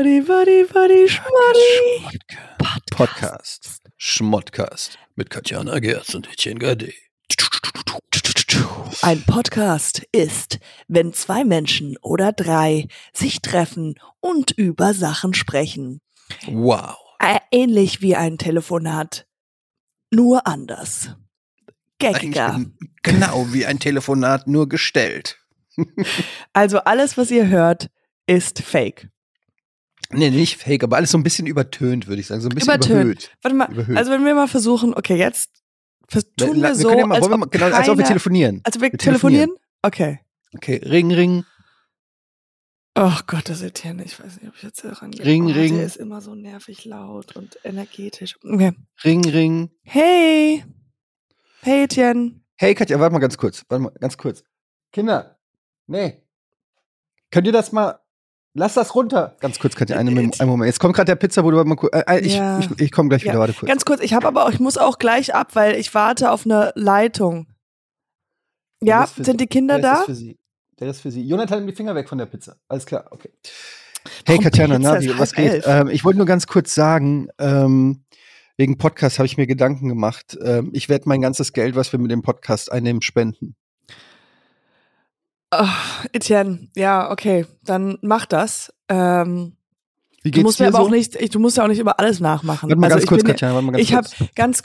Buddy, Buddy, Buddy, Schmoddy. Podcast. Podcast. Schmottcast. Mit Katjana Gerz und Etienne Gade. Ein Podcast ist, wenn zwei Menschen oder drei sich treffen und über Sachen sprechen. Wow. Äh, Ähnlich wie ein Telefonat, nur anders. Gaggiger. Genau wie ein Telefonat, nur gestellt. Also alles, was ihr hört, ist fake. Nee, nicht fake, aber alles so ein bisschen übertönt, würde ich sagen. So ein bisschen Übertönt. überhöht. Warte mal, Überhöht. also wenn wir mal versuchen, okay, jetzt tun wir, wir so, ja mal, als, wir ob mal, genau, als ob wir telefonieren. Also wir, Wir telefonieren? telefonieren. Okay. Okay, Ring, Ring. Oh Gott, das ist Etienne. Ich weiß nicht, ob ich jetzt rangehe. Ring, oh, Ring. Der ist immer so nervig laut und energetisch. Okay. Ring, Ring. Hey. Hey, Etienne. Hey Katja, warte mal ganz kurz. Warte mal ganz kurz. Kinder. Nee. Könnt ihr das mal. Lass das runter. Ganz kurz, Katja, einen, einen Moment. Jetzt kommt gerade der Pizzabote. Warte mal kurz. Äh, äh, ich, Ja. ich, ich komme gleich Ja, wieder, warte kurz. Ganz kurz, ich habe aber auch, ich muss auch gleich ab, weil ich warte auf eine Leitung. Ja, sind die Kinder der da? Ist für sie. Der ist für sie. Jonathan, die Finger weg von der Pizza. Alles klar, okay. Hey Warum Katjana, Pizza? na, wie, was geht? Ähm, ich wollte nur ganz kurz sagen, ähm, wegen Podcast habe ich mir Gedanken gemacht. Ähm, ich werde mein ganzes Geld, was wir mit dem Podcast einnehmen, spenden. Oh, Etienne, ja, okay, dann mach das. Ähm, Wie du geht's musst mir dir aber so? auch nicht, ich, du musst ja auch nicht immer alles nachmachen. Warte mal also ganz ich kurz, bin, Katjana, warte mal ganz ich habe kurz. ganz,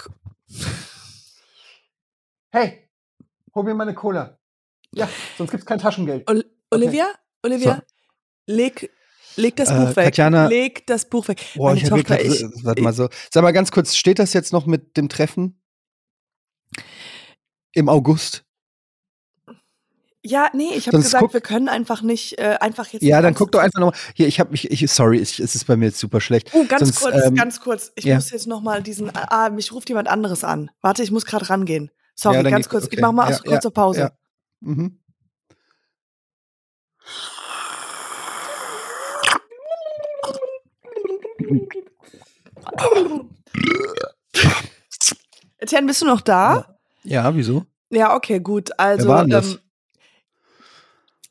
Hey, hol mir mal eine Cola. Ja, sonst gibt's kein Taschengeld. Ol Olivia, Olivia, leg, leg das Äh, Buch weg. Tatjana- leg das Buch weg. Boah, Meine ich habe Tochter, gerade. ich, Warte mal so. Sag mal ganz kurz, steht das jetzt noch mit dem Treffen? Im August? Ja, nee, ich habe gesagt, guck- wir können einfach nicht, äh, einfach jetzt. Ja, dann guck doch einfach nochmal. Hier, ich habe mich. Ich, sorry, ich, es ist bei mir jetzt super schlecht. Oh, ganz Sonst, kurz, ähm, ganz kurz. Ich ja. muss jetzt noch mal diesen. Ah, mich ruft jemand anderes an. Warte, ich muss gerade rangehen. Sorry, Ja, ganz kurz. okay. Ich mach mal Ja, ja, Pause. Mhm. Etienne, bist du noch da? Ja, wieso? Ja, okay, gut. Also, ähm,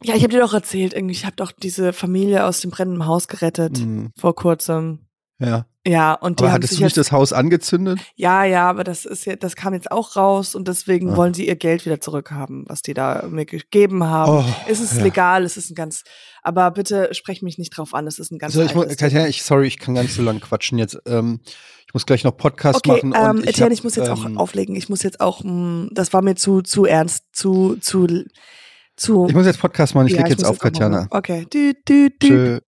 ja, ich habe dir doch erzählt, irgendwie, ich habe doch diese Familie aus dem brennenden Haus gerettet Mhm. vor kurzem. Ja. Ja, und die Aber haben hattest sich du nicht jetzt, das Haus angezündet? ja, ja, aber das ist ja, das kam jetzt auch raus und deswegen Ah. wollen sie ihr Geld wieder zurückhaben, was die da mir gegeben haben. Oh, es ist ja. legal, es ist ein ganz, aber bitte sprech mich nicht drauf an, es ist ein ganz Also ich muss, Katja, ich, sorry, ich kann gar nicht so lange quatschen jetzt. Ähm, ich muss gleich noch Podcast Okay, machen. ähm, und ich Etienne, hab, ich muss jetzt auch ähm, auflegen. Ich muss jetzt auch, mh, das war mir zu, zu ernst, zu, zu, zu. Ich muss jetzt Podcast machen, ich Ja, leg jetzt auf, Katjana. Okay. Du, du, du. Tschö.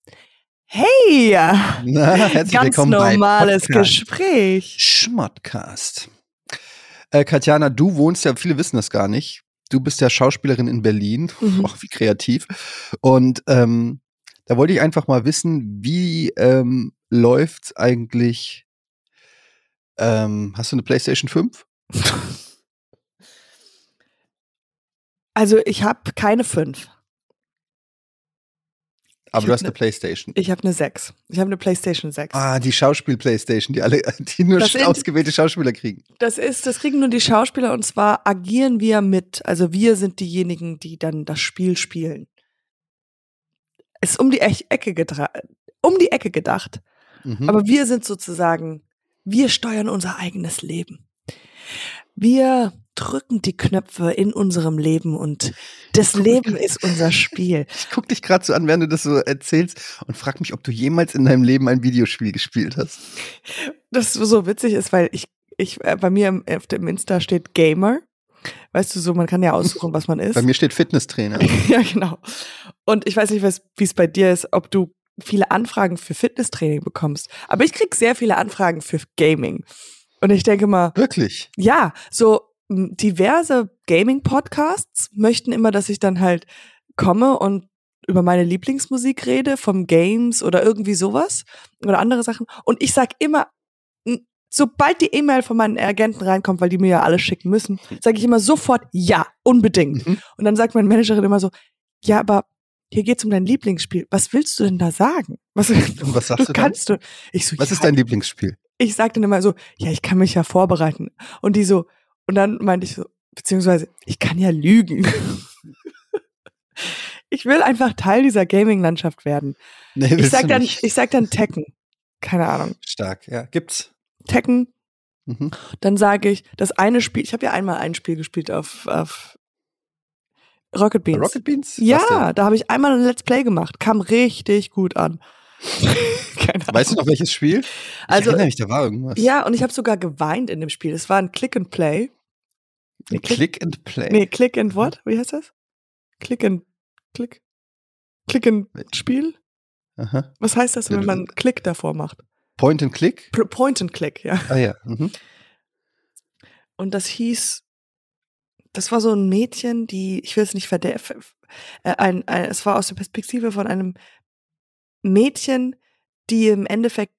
Hey! Na, herzlich Ganz willkommen bei normales Podcast. Gespräch. Schmottcast. Äh, Katjana, du wohnst ja, viele wissen das gar nicht. Du bist ja Schauspielerin in Berlin. Mhm. Och, wie kreativ. Und ähm, da wollte ich einfach mal wissen, wie ähm, läuft's eigentlich? Ähm, hast du eine PlayStation 5? Also ich habe keine fünf. Aber Ich du hast eine ne- PlayStation. Ich habe eine sechs. Ich habe eine PlayStation 6. Ah, die Schauspiel-PlayStation, die alle, die nur Das ausgewählte Schauspieler kriegen. Das ist, das kriegen nur die Schauspieler und zwar agieren wir mit. Also wir sind diejenigen, die dann das Spiel spielen. Ist um die Ecke um die Ecke gedacht. Mhm. Aber wir sind sozusagen, wir steuern unser eigenes Leben. Wir drücken die Knöpfe in unserem Leben und das Leben ist unser Spiel. ich guck dich gerade so an, während du das so erzählst und frag mich, ob du jemals in deinem Leben ein Videospiel gespielt hast. Das so witzig ist, weil ich, ich äh, bei mir im, auf dem Insta steht Gamer. Weißt du so, man kann ja aussuchen, was man ist. Bei mir steht Fitnesstrainer. ja, genau. Und ich weiß nicht, wie es bei dir ist, ob du viele Anfragen für Fitnesstraining bekommst. Aber ich krieg sehr viele Anfragen für Gaming. Und ich denke mal, Wirklich? ja, so diverse Gaming-Podcasts möchten immer, dass ich dann halt komme und über meine Lieblingsmusik rede, vom Games oder irgendwie sowas oder andere Sachen. Und ich sag immer, sobald die E-Mail von meinen Agenten reinkommt, weil die mir ja alles schicken müssen, sage ich immer sofort ja, unbedingt. Mhm. Und dann sagt meine Managerin immer so, ja, aber hier geht's um dein Lieblingsspiel. Was willst du denn da sagen? Was, was sagst du dann? kannst du? Ich so, Was ja, ist dein Lieblingsspiel? ich sag dann immer so, ja, ich kann mich ja vorbereiten. Und die so, und dann meinte ich so, beziehungsweise, ich kann ja lügen. Ich will einfach Teil dieser Gaming-Landschaft werden. Nee, Ich sag dann, nicht. ich sag dann Tekken. Keine Ahnung. Stark, ja. Gibt's. Tekken, Mhm. dann sage ich, das eine Spiel, ich habe ja einmal ein Spiel gespielt auf, auf Rocket Beans. Rocket Beans? Ja, da habe ich einmal ein Let's Play gemacht. Kam richtig gut an. Weißt du noch welches Spiel? Ich Also- erinnere mich, da war irgendwas. Ja, und ich habe sogar geweint in dem Spiel. Es war ein Click and Play. Nee, Click, Click and Play. nee, Click and what? Wie heißt das? Click and Click. Click and Spiel? Aha. Was heißt das, wenn man Klick davor macht? Point and Click? Point and Click, ja. Ah ja. Mhm. Und das hieß, das war so ein Mädchen, die, ich will es nicht verderben, äh, ein, ein, es war aus der Perspektive von einem Mädchen, die im Endeffekt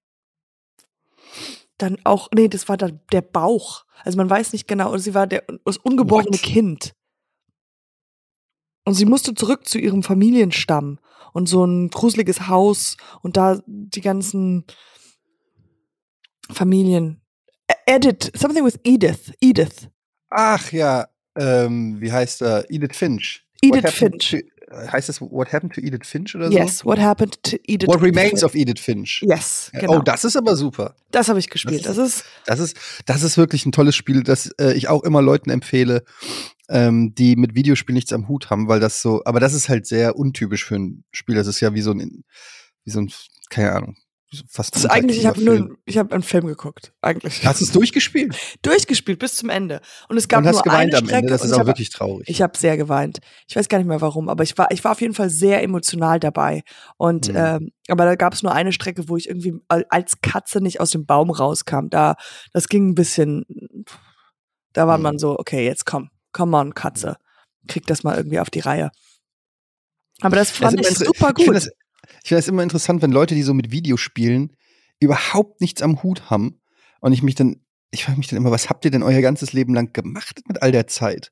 dann auch, nee, das war dann der Bauch. Also man weiß nicht genau, sie war der, das ungeborene What? Kind. Und sie musste zurück zu ihrem Familienstamm und so ein gruseliges Haus und da die ganzen Familien. Ä- Edith, something with Edith, Edith. Ach ja, ähm, wie heißt er? Edith Finch. Edith Finch. Äh, heißt das What Happened to Edith Finch oder Yes, so? what happened to Edith? What Remains Finch? of Edith Finch. Yes, Ja, genau. Oh, das ist aber super. das habe ich gespielt. Das ist Das ist, das ist wirklich ein tolles Spiel, das äh, ich auch immer Leuten empfehle, ähm, die mit Videospielen nichts am Hut haben, weil das so, aber das ist halt sehr untypisch für ein Spiel. Das ist ja wie so ein, wie so ein, keine Ahnung, fast. Das eigentlich, ich habe nur, ich habe einen Film geguckt, eigentlich. Hast du es durchgespielt? Durchgespielt bis zum Ende. Und es gab Und hast nur geweint eine am Strecke. Ende. Das ist ich auch hab- wirklich traurig. Ich habe sehr geweint. Ich weiß gar nicht mehr warum, aber ich war, ich war auf jeden Fall sehr emotional dabei. Und Mhm. ähm, aber da gab es nur eine Strecke, wo ich irgendwie al- als Katze nicht aus dem Baum rauskam. Da, das ging ein bisschen. Da war Mhm. man so, okay, jetzt komm, come on, Katze, krieg das mal irgendwie auf die Reihe. Aber das Das fand ist ich super Ich gut. das, ich finde das immer interessant, wenn Leute, die so mit Videospielen überhaupt nichts am Hut haben und ich mich dann, ich frage mich dann immer, was habt ihr denn euer ganzes Leben lang gemacht mit all der Zeit?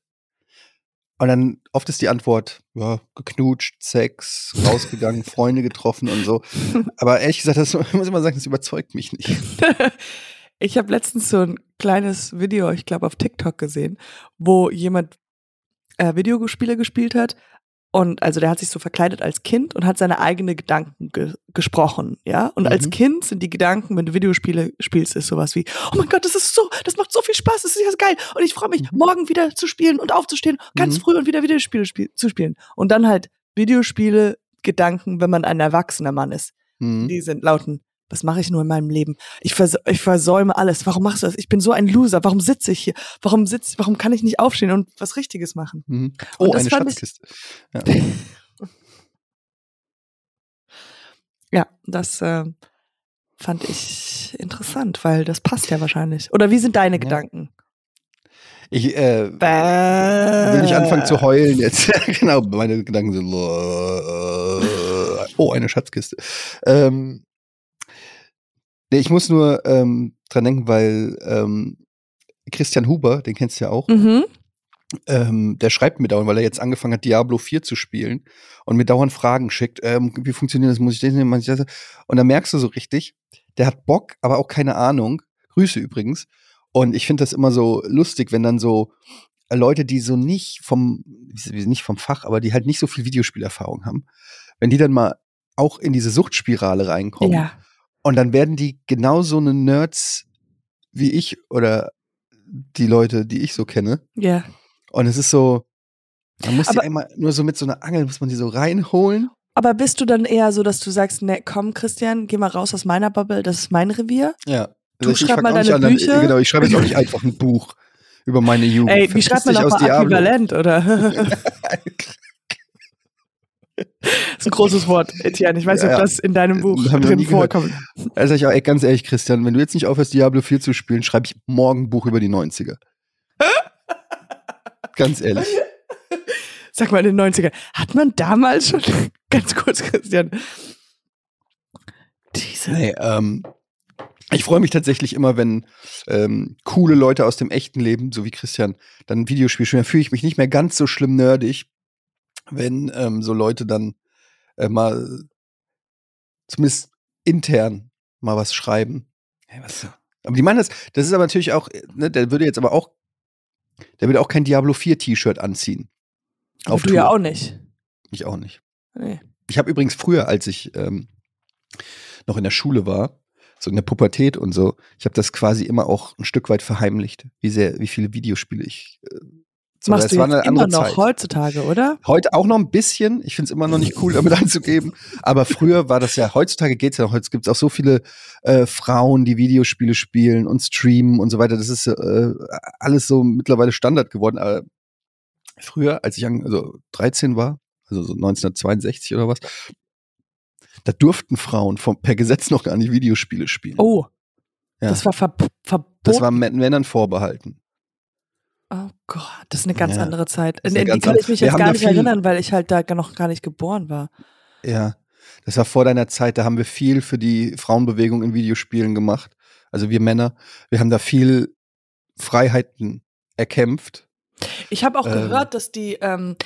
Und dann oft ist die Antwort, ja, geknutscht, Sex, rausgegangen, Freunde getroffen und so. Aber ehrlich gesagt, das ich muss immer sagen, das überzeugt mich nicht. Ich habe letztens so ein kleines Video, ich glaube auf TikTok gesehen, wo jemand äh, Videospiele gespielt hat und also der hat sich so verkleidet als Kind und hat seine eigenen Gedanken ge gesprochen, ja? Und als Mhm. Kind sind die Gedanken, wenn du Videospiele spielst, ist sowas wie, oh mein Gott, das ist so, das macht so viel Spaß, das ist ja so geil und ich freue mich, Mhm. morgen wieder zu spielen und aufzustehen, ganz Mhm. früh und wieder Videospiele spiel zu spielen. Und dann halt Videospiele Gedanken, wenn man ein erwachsener Mann ist. Hm. Die sind lauten, was mache ich nur in meinem Leben? Ich, vers ich versäume alles. Warum machst du das? Ich bin so ein Loser. Warum sitze ich hier? Warum sitz, warum kann ich nicht aufstehen und was Richtiges machen? Mhm. Oh, eine Schatzkiste. Ja. Ja, das äh, fand ich interessant, weil das passt ja wahrscheinlich. Oder wie sind deine Ja. Gedanken? Ich äh, will nicht anfangen zu heulen jetzt. genau, meine Gedanken sind. Oh, eine Schatzkiste. Ähm, nee, ich muss nur ähm, dran denken, weil ähm, Christian Huber, den kennst du ja auch, Mhm. ähm, der schreibt mir dauernd, weil er jetzt angefangen hat, Diablo 4 zu spielen und mir dauernd Fragen schickt. Ähm, wie funktioniert das? Muss ich das nehmen? Muss ich das? Und dann merkst du so richtig, der hat Bock, aber auch keine Ahnung. Grüße übrigens. Und ich finde das immer so lustig, wenn dann so äh, Leute, die so nicht vom, nicht vom Fach, aber die halt nicht so viel Videospielerfahrung haben, wenn die dann mal auch in diese Suchtspirale reinkommen Ja. Und dann werden die genauso eine Nerds wie ich oder die Leute, die ich so kenne. Ja. Und es ist so, man muss die Aber- einmal nur so mit so einer Angel, muss man die so reinholen. Aber bist du dann eher so, dass du sagst, ne, komm, Christian, geh mal raus aus meiner Bubble, das ist mein Revier? Ja. Du ich schreib mal deine an, dann- Bücher. Genau, ich schreibe jetzt auch nicht einfach ein Buch über meine Jugend. Ey, wie schreibt man dich doch aus mal Diablo. äquivalent, oder? Das ist ein großes Wort, Etienne. Ich weiß nicht, Ja, ob das in deinem Buch drin vorkommt. Also ich auch, ganz ehrlich, Christian, wenn du jetzt nicht aufhörst, Diablo 4 zu spielen, schreibe ich morgen ein Buch über die 90er. ganz ehrlich. Sag mal, in den 90ern. Hat man damals schon, ganz kurz, Christian, diese, Nee, ähm, ich freue mich tatsächlich immer, wenn ähm, coole Leute aus dem echten Leben, so wie Christian, dann ein Videospiel spielen. Dann fühle ich mich nicht mehr ganz so schlimm nerdig, wenn ähm, so Leute dann äh, mal zumindest intern mal was schreiben. Hey, was, aber die meinen das, das ist aber natürlich auch, ne, der würde jetzt aber auch, der würde auch kein Diablo 4 T-Shirt anziehen. aber Auf du ja Tour. auch nicht. Ich auch nicht. Nee. Ich habe übrigens früher, als ich ähm, noch in der Schule war, so in der Pubertät und so, ich habe das quasi immer auch ein Stück weit verheimlicht, wie sehr, wie viele Videospiele ich äh, so, Machst das du war jetzt eine immer noch Zeit. heutzutage, oder? Heute auch noch ein bisschen. Ich finde es immer noch nicht cool, damit anzugeben. Aber früher war das ja, heutzutage geht's ja noch. Heute gibt es auch so viele äh, Frauen, die Videospiele spielen und streamen und so weiter. Das ist äh, alles so mittlerweile Standard geworden. Aber früher, als ich also 13 war, also so 1962 oder was, da durften Frauen vom, per Gesetz noch gar nicht Videospiele spielen. Oh, Ja. das war ver verboten. das war Mä- Männern vorbehalten. Oh Gott, das ist eine ganz Ja, andere Zeit. In die kann ich mich jetzt gar nicht erinnern, weil ich halt da noch gar nicht geboren war. Ja, das war vor deiner Zeit, da haben wir viel für die Frauenbewegung in Videospielen gemacht. Also wir Männer, wir haben da viel Freiheiten erkämpft. Ich habe auch Ähm. gehört, dass die, ähm,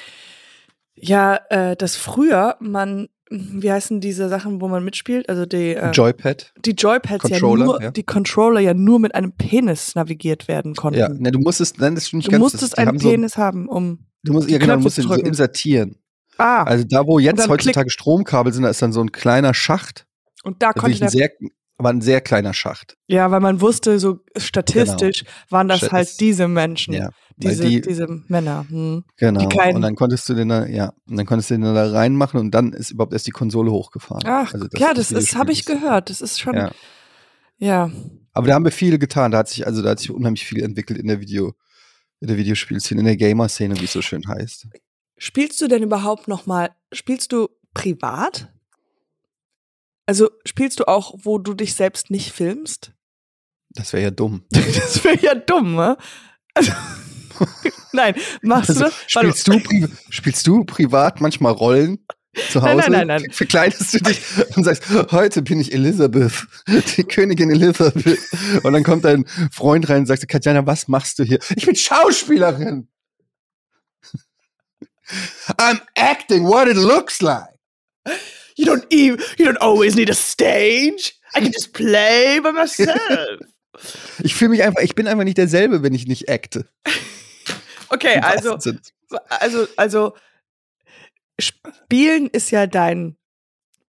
ja, äh, dass früher man, wie heißen diese Sachen, wo man mitspielt? Also die, äh, Joypad. die Joypads Controller, ja nur, ja. die Controller ja nur mit einem Penis navigiert werden konnten. Ja, ne, du musstest, nein, das ist nicht du ganz, musstest das, einen haben so, Penis haben, um. du musst, ja genau, du musst den so insertieren. Ah, Also da, wo jetzt heutzutage Stromkabel sind, da ist dann so ein kleiner Schacht. und da konnte ein der, sehr, aber ein sehr kleiner Schacht. ja, weil man wusste, so statistisch waren das Statis- halt diese Menschen, Ja, diese, die, diese Männer. Hm. genau. keinen- Und dann konntest du den da, ja, und dann konntest du den da reinmachen und dann ist überhaupt erst die Konsole hochgefahren. Ach, Also ja, das ist, habe ich gehört. Das ist schon, Ja. ja. Aber da haben wir viel getan. Da hat sich, also da hat sich unheimlich viel entwickelt in der Video, in der Videospielszene, in der Gamer-Szene, wie es so schön heißt. Spielst du denn überhaupt noch mal, spielst du privat? Also spielst du auch, wo du dich selbst nicht filmst? Das wäre ja dumm. Das wäre ja dumm, ne? Also, nein, machst Also, du? Warte, spielst, du spielst du privat manchmal Rollen zu Nein, Hause? nein, nein, nein. Verkleidest du dich und sagst, heute bin ich Elizabeth, die Königin Elizabeth. Und dann kommt dein Freund rein und sagt, Katjana, was machst du hier? Ich bin Schauspielerin. I'm acting what it looks like. You don't even, you don't always need a stage. I can just play by myself. Ich fühle mich einfach, ich bin einfach nicht derselbe, wenn ich nicht acte. Okay, also, also, also, Spielen ist ja dein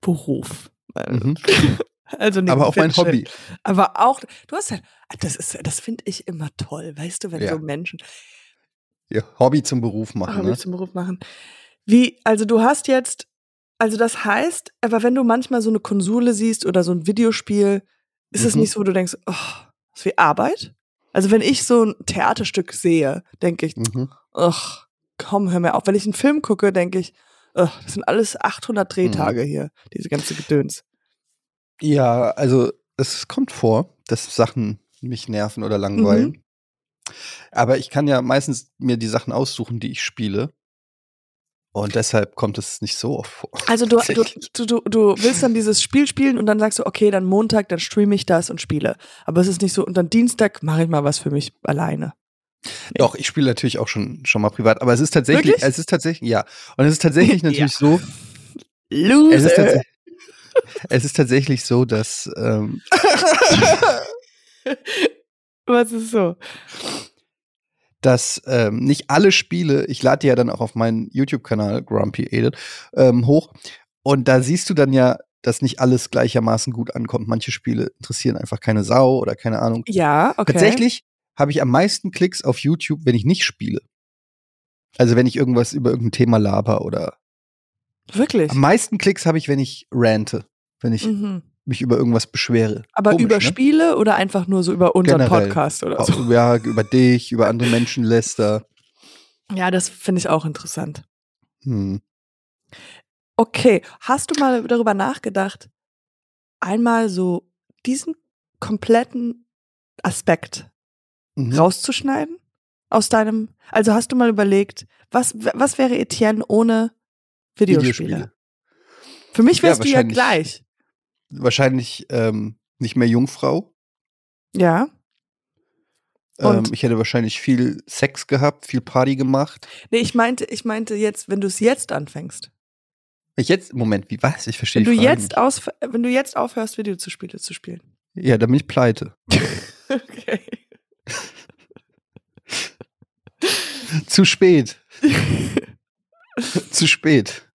Beruf. Mhm. Also Aber auch mein. Hobby. Aber auch, du hast halt, das ist, das finde ich immer toll, weißt du, wenn Ja. so Menschen Ja, Hobby zum Beruf machen. Hobby Ne? zum Beruf machen. Wie, also du hast jetzt, also das heißt, aber wenn du manchmal so eine Konsole siehst oder so ein Videospiel, ist es Mhm. nicht so, wo du denkst, oh, das ist wie Arbeit? Also wenn ich so ein Theaterstück sehe, denke ich, Mhm. ach, komm, hör mir auf. Wenn ich einen Film gucke, denke ich, ach, das sind alles 800 Drehtage hier, diese ganze Gedöns. Ja, also es kommt vor, dass Sachen mich nerven oder langweilen. Mhm. Aber ich kann ja meistens mir die Sachen aussuchen, die ich spiele. Und deshalb kommt es nicht so oft vor. Also du, du, du, du, willst dann dieses Spiel spielen und dann sagst du, okay, dann Montag, dann streame ich das und spiele. Aber es ist nicht so, und dann Dienstag mache ich mal was für mich alleine. Doch, ich spiele natürlich auch schon, schon mal privat. Aber es ist tatsächlich, Wirklich? es ist tatsächlich, ja. Und es ist tatsächlich Ja. natürlich so, Loser. es ist, es ist tatsächlich so, dass ähm, was ist so? Dass ähm, nicht alle Spiele, ich lade die ja dann auch auf meinen YouTube-Kanal, Grumpy Edit, ähm, hoch. Und da siehst du dann ja, dass nicht alles gleichermaßen gut ankommt. Manche Spiele interessieren einfach keine Sau oder keine Ahnung. Ja, okay. Tatsächlich habe ich am meisten Klicks auf YouTube, wenn ich nicht spiele. Also wenn ich irgendwas über irgendein Thema laber oder Wirklich. am meisten Klicks habe ich, wenn ich rante, wenn ich Mhm. Mich über irgendwas beschwere. Aber Komisch, über ne? Spiele oder einfach nur so über unseren Generell. Podcast oder so? Auch, ja, über dich, über andere Menschen läster. Ja, das finde ich auch interessant. Hm. Okay, hast du mal darüber nachgedacht, einmal so diesen kompletten Aspekt Mhm. rauszuschneiden aus deinem, also hast du mal überlegt, was, was wäre Etienne ohne Videospiele? Videospiele. Für mich Ja, wärst du ja gleich. Wahrscheinlich ähm, nicht mehr Jungfrau. Ja. Ähm, ich hätte wahrscheinlich viel Sex gehabt, viel Party gemacht. Nee, ich meinte, ich meinte jetzt, wenn du es jetzt anfängst. Ich jetzt, Moment, wie was? Ich verstehe Wenn du jetzt aus, wenn du jetzt aufhörst, Videospiele zu spielen. nicht. Ja, dann bin ich pleite. Okay. Zu spät. Zu spät.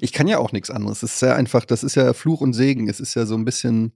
Ich kann ja auch nichts anderes. Es ist ja einfach, das ist ja Fluch und Segen. Es ist ja so ein bisschen.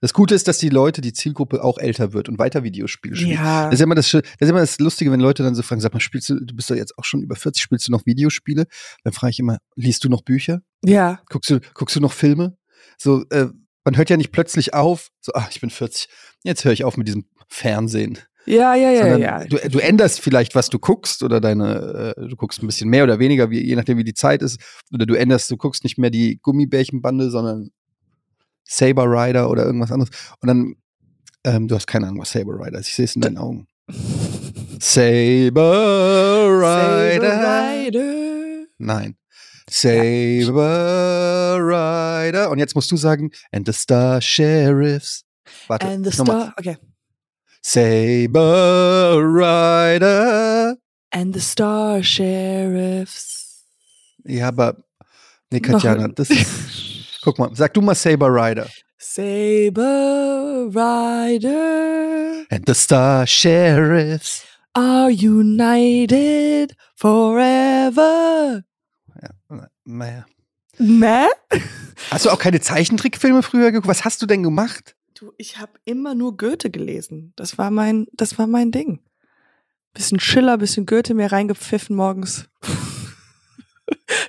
Das Gute ist, dass die Leute, die Zielgruppe auch älter wird und weiter Videospiele spielt. Ja. Das ist immer das, das ist immer das Lustige, wenn Leute dann so fragen, sag mal, spielst du, du bist doch jetzt auch schon über 40, spielst du noch Videospiele? Dann frage ich immer, liest du noch Bücher? Ja. Guckst du, guckst du noch Filme? So, äh, man hört ja nicht plötzlich auf, so, ach, ich bin 40, jetzt höre ich auf mit diesem Fernsehen. Ja, ja, ja, Sondern ja. Du, du änderst vielleicht, was du guckst, oder deine, äh, du guckst ein bisschen mehr oder weniger, wie, je nachdem, wie die Zeit ist. Oder du änderst, du guckst nicht mehr die Gummibärchenbande, sondern Saber Rider oder irgendwas anderes. Und dann, ähm, du hast keine Ahnung, was Saber Rider ist. Ich sehe es in deinen Augen. Saber Rider. Saber Rider. Nein. Saber Rider. Und jetzt musst du sagen, and the Star Sheriffs. Warte. And the star, okay. Saber Rider. And the Star Sheriffs. Ja, aber. Nee, Katjana, das Guck mal, sag du mal Saber Rider. Saber Rider And the Star Sheriffs. are united forever. Ja, naja. Ne? Hast du auch keine Zeichentrickfilme früher geguckt? Was hast du denn gemacht? Du, ich habe immer nur Goethe gelesen. Das war mein, das war mein Ding. Bisschen Schiller, bisschen Goethe mir reingepfiffen morgens.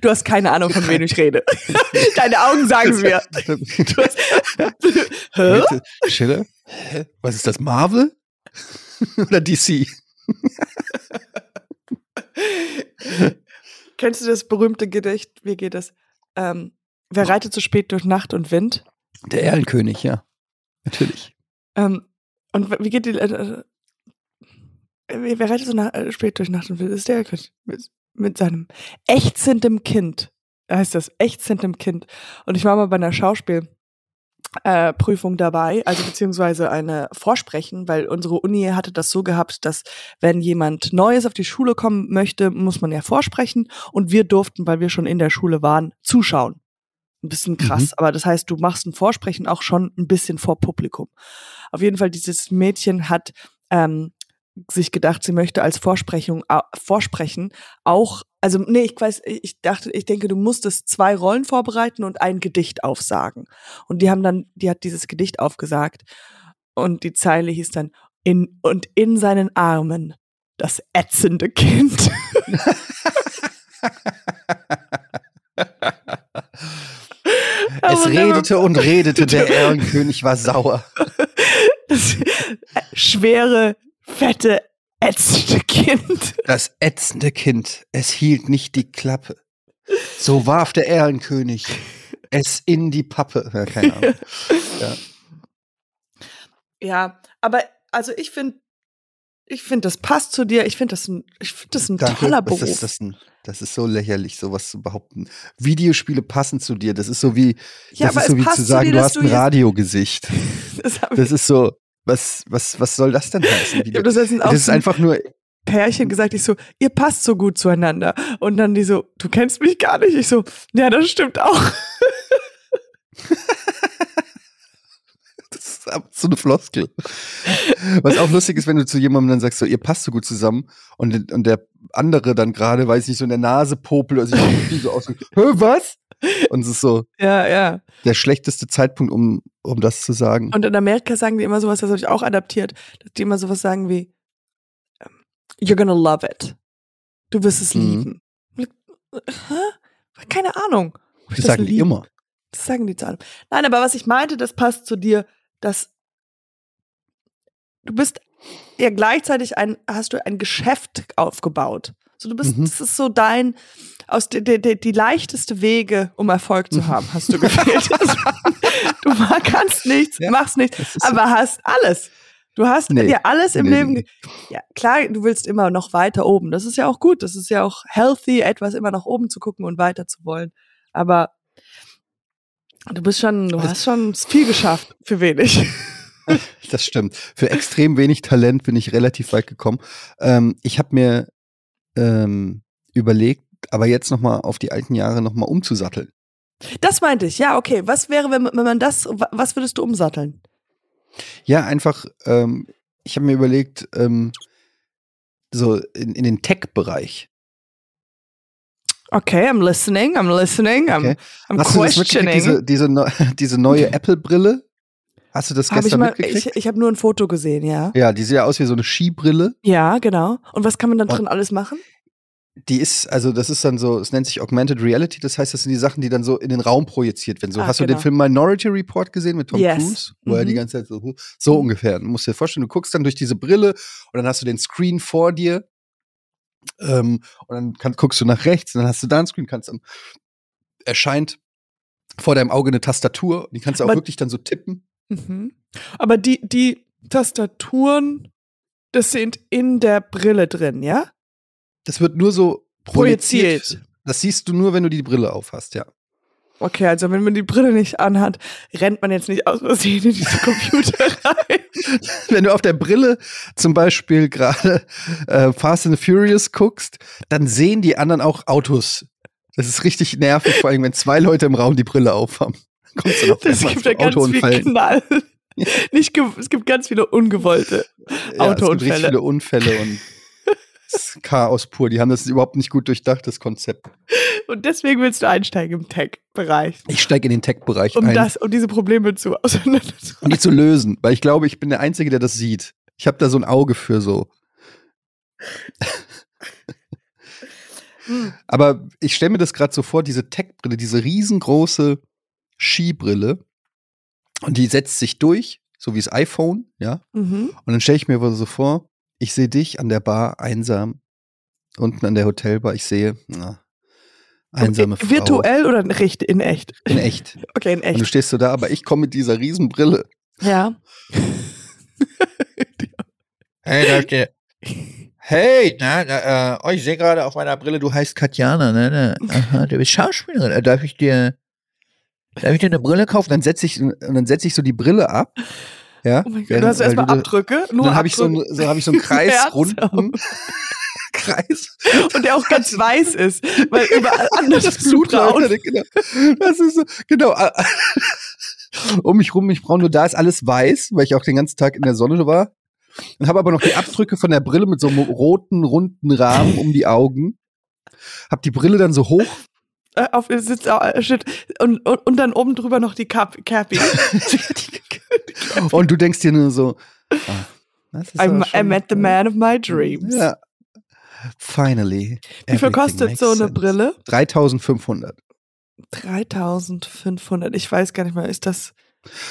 Du hast keine Ahnung, von wem ich rede. Deine Augen sagen es mir. Du hast, Hä? Schiller? Hä? Was ist das? Marvel? Oder DC? Kennst du das berühmte Gedicht? Wie geht es? Ähm, wer reitet so spät durch Nacht und Wind? Der Erlenkönig, ja. Natürlich. Ähm, und wie geht die. Äh, äh, wer reitet so nach, äh, spät durch Nacht und? Das ist der. Mit, mit seinem ächzendem Kind. Heißt das, ächzendem Kind. Und ich war mal bei einer Schauspiel. Äh, Prüfung dabei, also beziehungsweise eine Vorsprechen, weil unsere Uni hatte das so gehabt, dass wenn jemand Neues auf die Schule kommen möchte, muss man ja vorsprechen und wir durften, weil wir schon in der Schule waren, zuschauen. Ein bisschen krass, aber das heißt, du machst ein Vorsprechen auch schon ein bisschen vor Publikum. Auf jeden Fall, dieses Mädchen hat ähm, sich gedacht, sie möchte als Vorsprechung, au- Vorsprechen auch, also nee, ich weiß, ich dachte, ich denke, du musstest zwei Rollen vorbereiten und ein Gedicht aufsagen. Und die haben dann, die hat dieses Gedicht aufgesagt und die Zeile hieß dann, in, und in seinen Armen das ätzende Kind. Es redete und redete, der Erlenkönig war sauer. Das schwere, fette, ätzende Kind. Das ätzende Kind, es hielt nicht die Klappe. So warf der Erlenkönig es in die Pappe. Ja, keine Ahnung. Ja. Ja, aber also ich finde, ich finde, das passt zu dir. Ich finde das ein, ich finde das ein Danke. toller Beruf. ist das denn? Das ist so lächerlich, sowas zu behaupten. Videospiele passen zu dir. Das ist so wie, Ja, das ist so wie zu zu sagen, dir, du hast du ein Radiogesicht. Das Das ist so, was, was, was soll das denn heißen? habe das auch Das ist ein einfach nur, Pärchen gesagt, ich so, ihr passt so gut zueinander. Und dann die so, du kennst mich gar nicht. Ich so, ja, das stimmt auch. das so eine Floskel. Was auch lustig ist, wenn du zu jemandem dann sagst, so, ihr passt so gut zusammen und, und der andere dann gerade, weiß nicht, so in der Nase popelt oder sich so aus, Hä, was? Und es ist so Ja, ja. der schlechteste Zeitpunkt, um, um das zu sagen. Und in Amerika sagen die immer sowas, das habe ich auch adaptiert, dass die immer sowas sagen wie, ähm, you're gonna love it. Du wirst es Mhm. lieben. Hä? Keine Ahnung. ich Das sagen die lieben- immer. Das sagen die zu allem. Nein, aber was ich meinte, das passt zu dir, dass du bist ja gleichzeitig ein, hast du ein Geschäft aufgebaut. So, du bist, Mhm. das ist so dein, aus die, die, die, die leichteste Wege, um Erfolg zu Mhm. haben, hast du gewählt. du kannst nichts, Ja, machst nichts, aber hast alles. Du hast Nee. dir alles im Nee. Leben. Ja, klar, du willst immer noch weiter oben. Das ist ja auch gut. Das ist ja auch healthy, etwas immer nach oben zu gucken und weiter zu wollen. Aber du bist schon, du Also- hast schon viel geschafft für wenig. Das stimmt. Für extrem wenig Talent bin ich relativ weit gekommen. Ähm, ich habe mir ähm, überlegt, aber jetzt noch mal auf die alten Jahre noch mal umzusatteln. Das meinte ich. Ja, okay. Was wäre, wenn, wenn man das, wa- was würdest du umsatteln? Ja, einfach, ähm, ich habe mir überlegt, ähm, so in, in den Tech-Bereich. Okay, I'm listening, I'm listening, I'm, Okay. I'm Hast du questioning. diese, diese, diese neue Apple-Brille? Hast du das Hab ich gestern mal, mitgekriegt? ich, ich habe nur ein Foto gesehen, ja. ja, die sieht ja aus wie so eine Skibrille. Ja, genau. Und was kann man dann Und- drin alles machen? Die ist, also das ist dann so, es nennt sich Augmented Reality, das heißt, das sind die Sachen, die dann so in den Raum projiziert werden. So, Ah, hast du genau. den Film Minority Report gesehen mit Tom Yes. Cruise? Wo er die Mhm. ganze Zeit so, so Mhm. ungefähr. Du musst dir vorstellen, du guckst dann durch diese Brille und dann hast du den Screen vor dir. Ähm, und dann kann, guckst du nach rechts und dann hast du da einen Screen, kannst dann, erscheint vor deinem Auge eine Tastatur und die kannst du auch Aber- wirklich dann so tippen. Mhm. Aber die, die Tastaturen, das sind in der Brille drin, ja? Das wird nur so projiziert. Projiziert. Das siehst du nur, wenn du die Brille aufhast, ja. Okay, also wenn man die Brille nicht anhat, rennt man jetzt nicht aus Versehen in diese Computer rein. Wenn du auf der Brille zum Beispiel gerade äh, Fast and the Furious guckst, dann sehen die anderen auch Autos. Das ist richtig nervig, vor allem wenn zwei Leute im Raum die Brille aufhaben. Kommst du noch Es gibt ja ganz viel Knall. Nicht es gibt ganz viele ungewollte Ja, es gibt Autounfälle. richtig viele Unfälle und ist Chaos pur. Die haben das überhaupt nicht gut durchdacht, das Konzept. Und deswegen willst du einsteigen im Tech-Bereich. Ich steige in den Tech-Bereich Um ein, das, um diese Probleme zu um auseinanderzuhalten. die zu lösen, weil ich glaube, ich bin der Einzige, der das sieht. Ich habe da so ein Auge für so. Hm. Aber ich stelle mir das gerade so vor, diese Tech-Brille, diese riesengroße Skibrille, und die setzt sich durch, so wie das iPhone, ja. Mhm. Und dann stelle ich mir so vor, ich sehe dich an der Bar einsam, unten an der Hotelbar, ich sehe, na, einsame Okay, Frau. Virtuell oder in echt? In echt. In echt. Okay, in Und du echt. stehst so da, aber ich komme mit dieser Riesenbrille. Ja. Hey, der. Hey, na, na, äh, oh, ich sehe gerade auf meiner Brille, du heißt Katjana, ne? ne. Aha, du bist Schauspielerin. Äh, Darf ich dir, darf ich dir eine Brille kaufen? Dann setze ich, und dann setze ich so die Brille ab. Ja. Oh mein Gott, Wenn- du hast erstmal Abdrücke. Nur dann habe ich so, so, hab ich so einen Kreis runden. Kreis. Und der auch ganz weiß ist, weil überall anders Das Blut. Genau. Das ist so, genau. Um mich rum, mich braun, nur da ist alles weiß, weil ich auch den ganzen Tag in der Sonne war. Und habe aber noch die Abdrücke von der Brille mit so einem roten, runden Rahmen um die Augen. Hab die Brille dann so hoch. Äh, auf sitzt äh, shit. Und, und, und dann oben drüber noch die Cap Cappy. Und du denkst dir nur so, ah, ist I schon- met the man of my dreams. Ja. Finally. Wie viel kostet so eine sense. Brille? 3500. 3500. Ich weiß gar nicht mehr, ist das.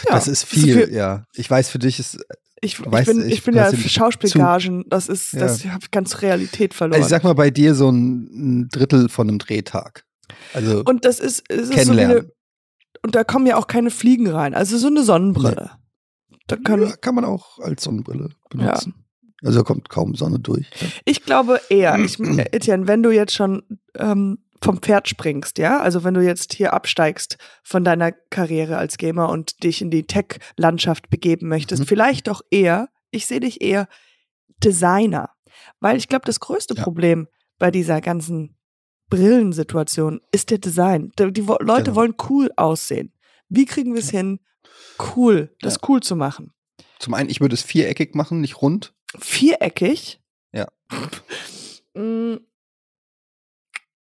Ja, das ist so viel, ja. Ich weiß, für dich ist Ich, ich Weißt bin, ich ich bin ja Schauspielgagen. Das ist, Ja. das habe ich ganz Realität verloren. Also ich sag mal bei dir so ein, ein Drittel von einem Drehtag. Also und das ist, es ist so eine, und da kommen ja auch keine Fliegen rein. Also so eine Sonnenbrille. Da können, ja, kann man auch als Sonnenbrille benutzen. Also da kommt kaum Sonne durch. Ich glaube eher, ich, Etienne, wenn du jetzt schon ähm, vom Pferd springst, ja, also wenn du jetzt hier absteigst von deiner Karriere als Gamer und dich in die Tech-Landschaft begeben möchtest, Mhm. vielleicht doch eher, ich sehe dich eher Designer. Weil ich glaube, das größte Ja. Problem bei dieser ganzen Brillensituation ist der Design. Die, die Leute Genau. wollen cool aussehen. Wie kriegen wir es hin, cool, das Ja. cool zu machen? Zum einen, ich würde es viereckig machen, nicht rund. viereckig. Ja. Mm.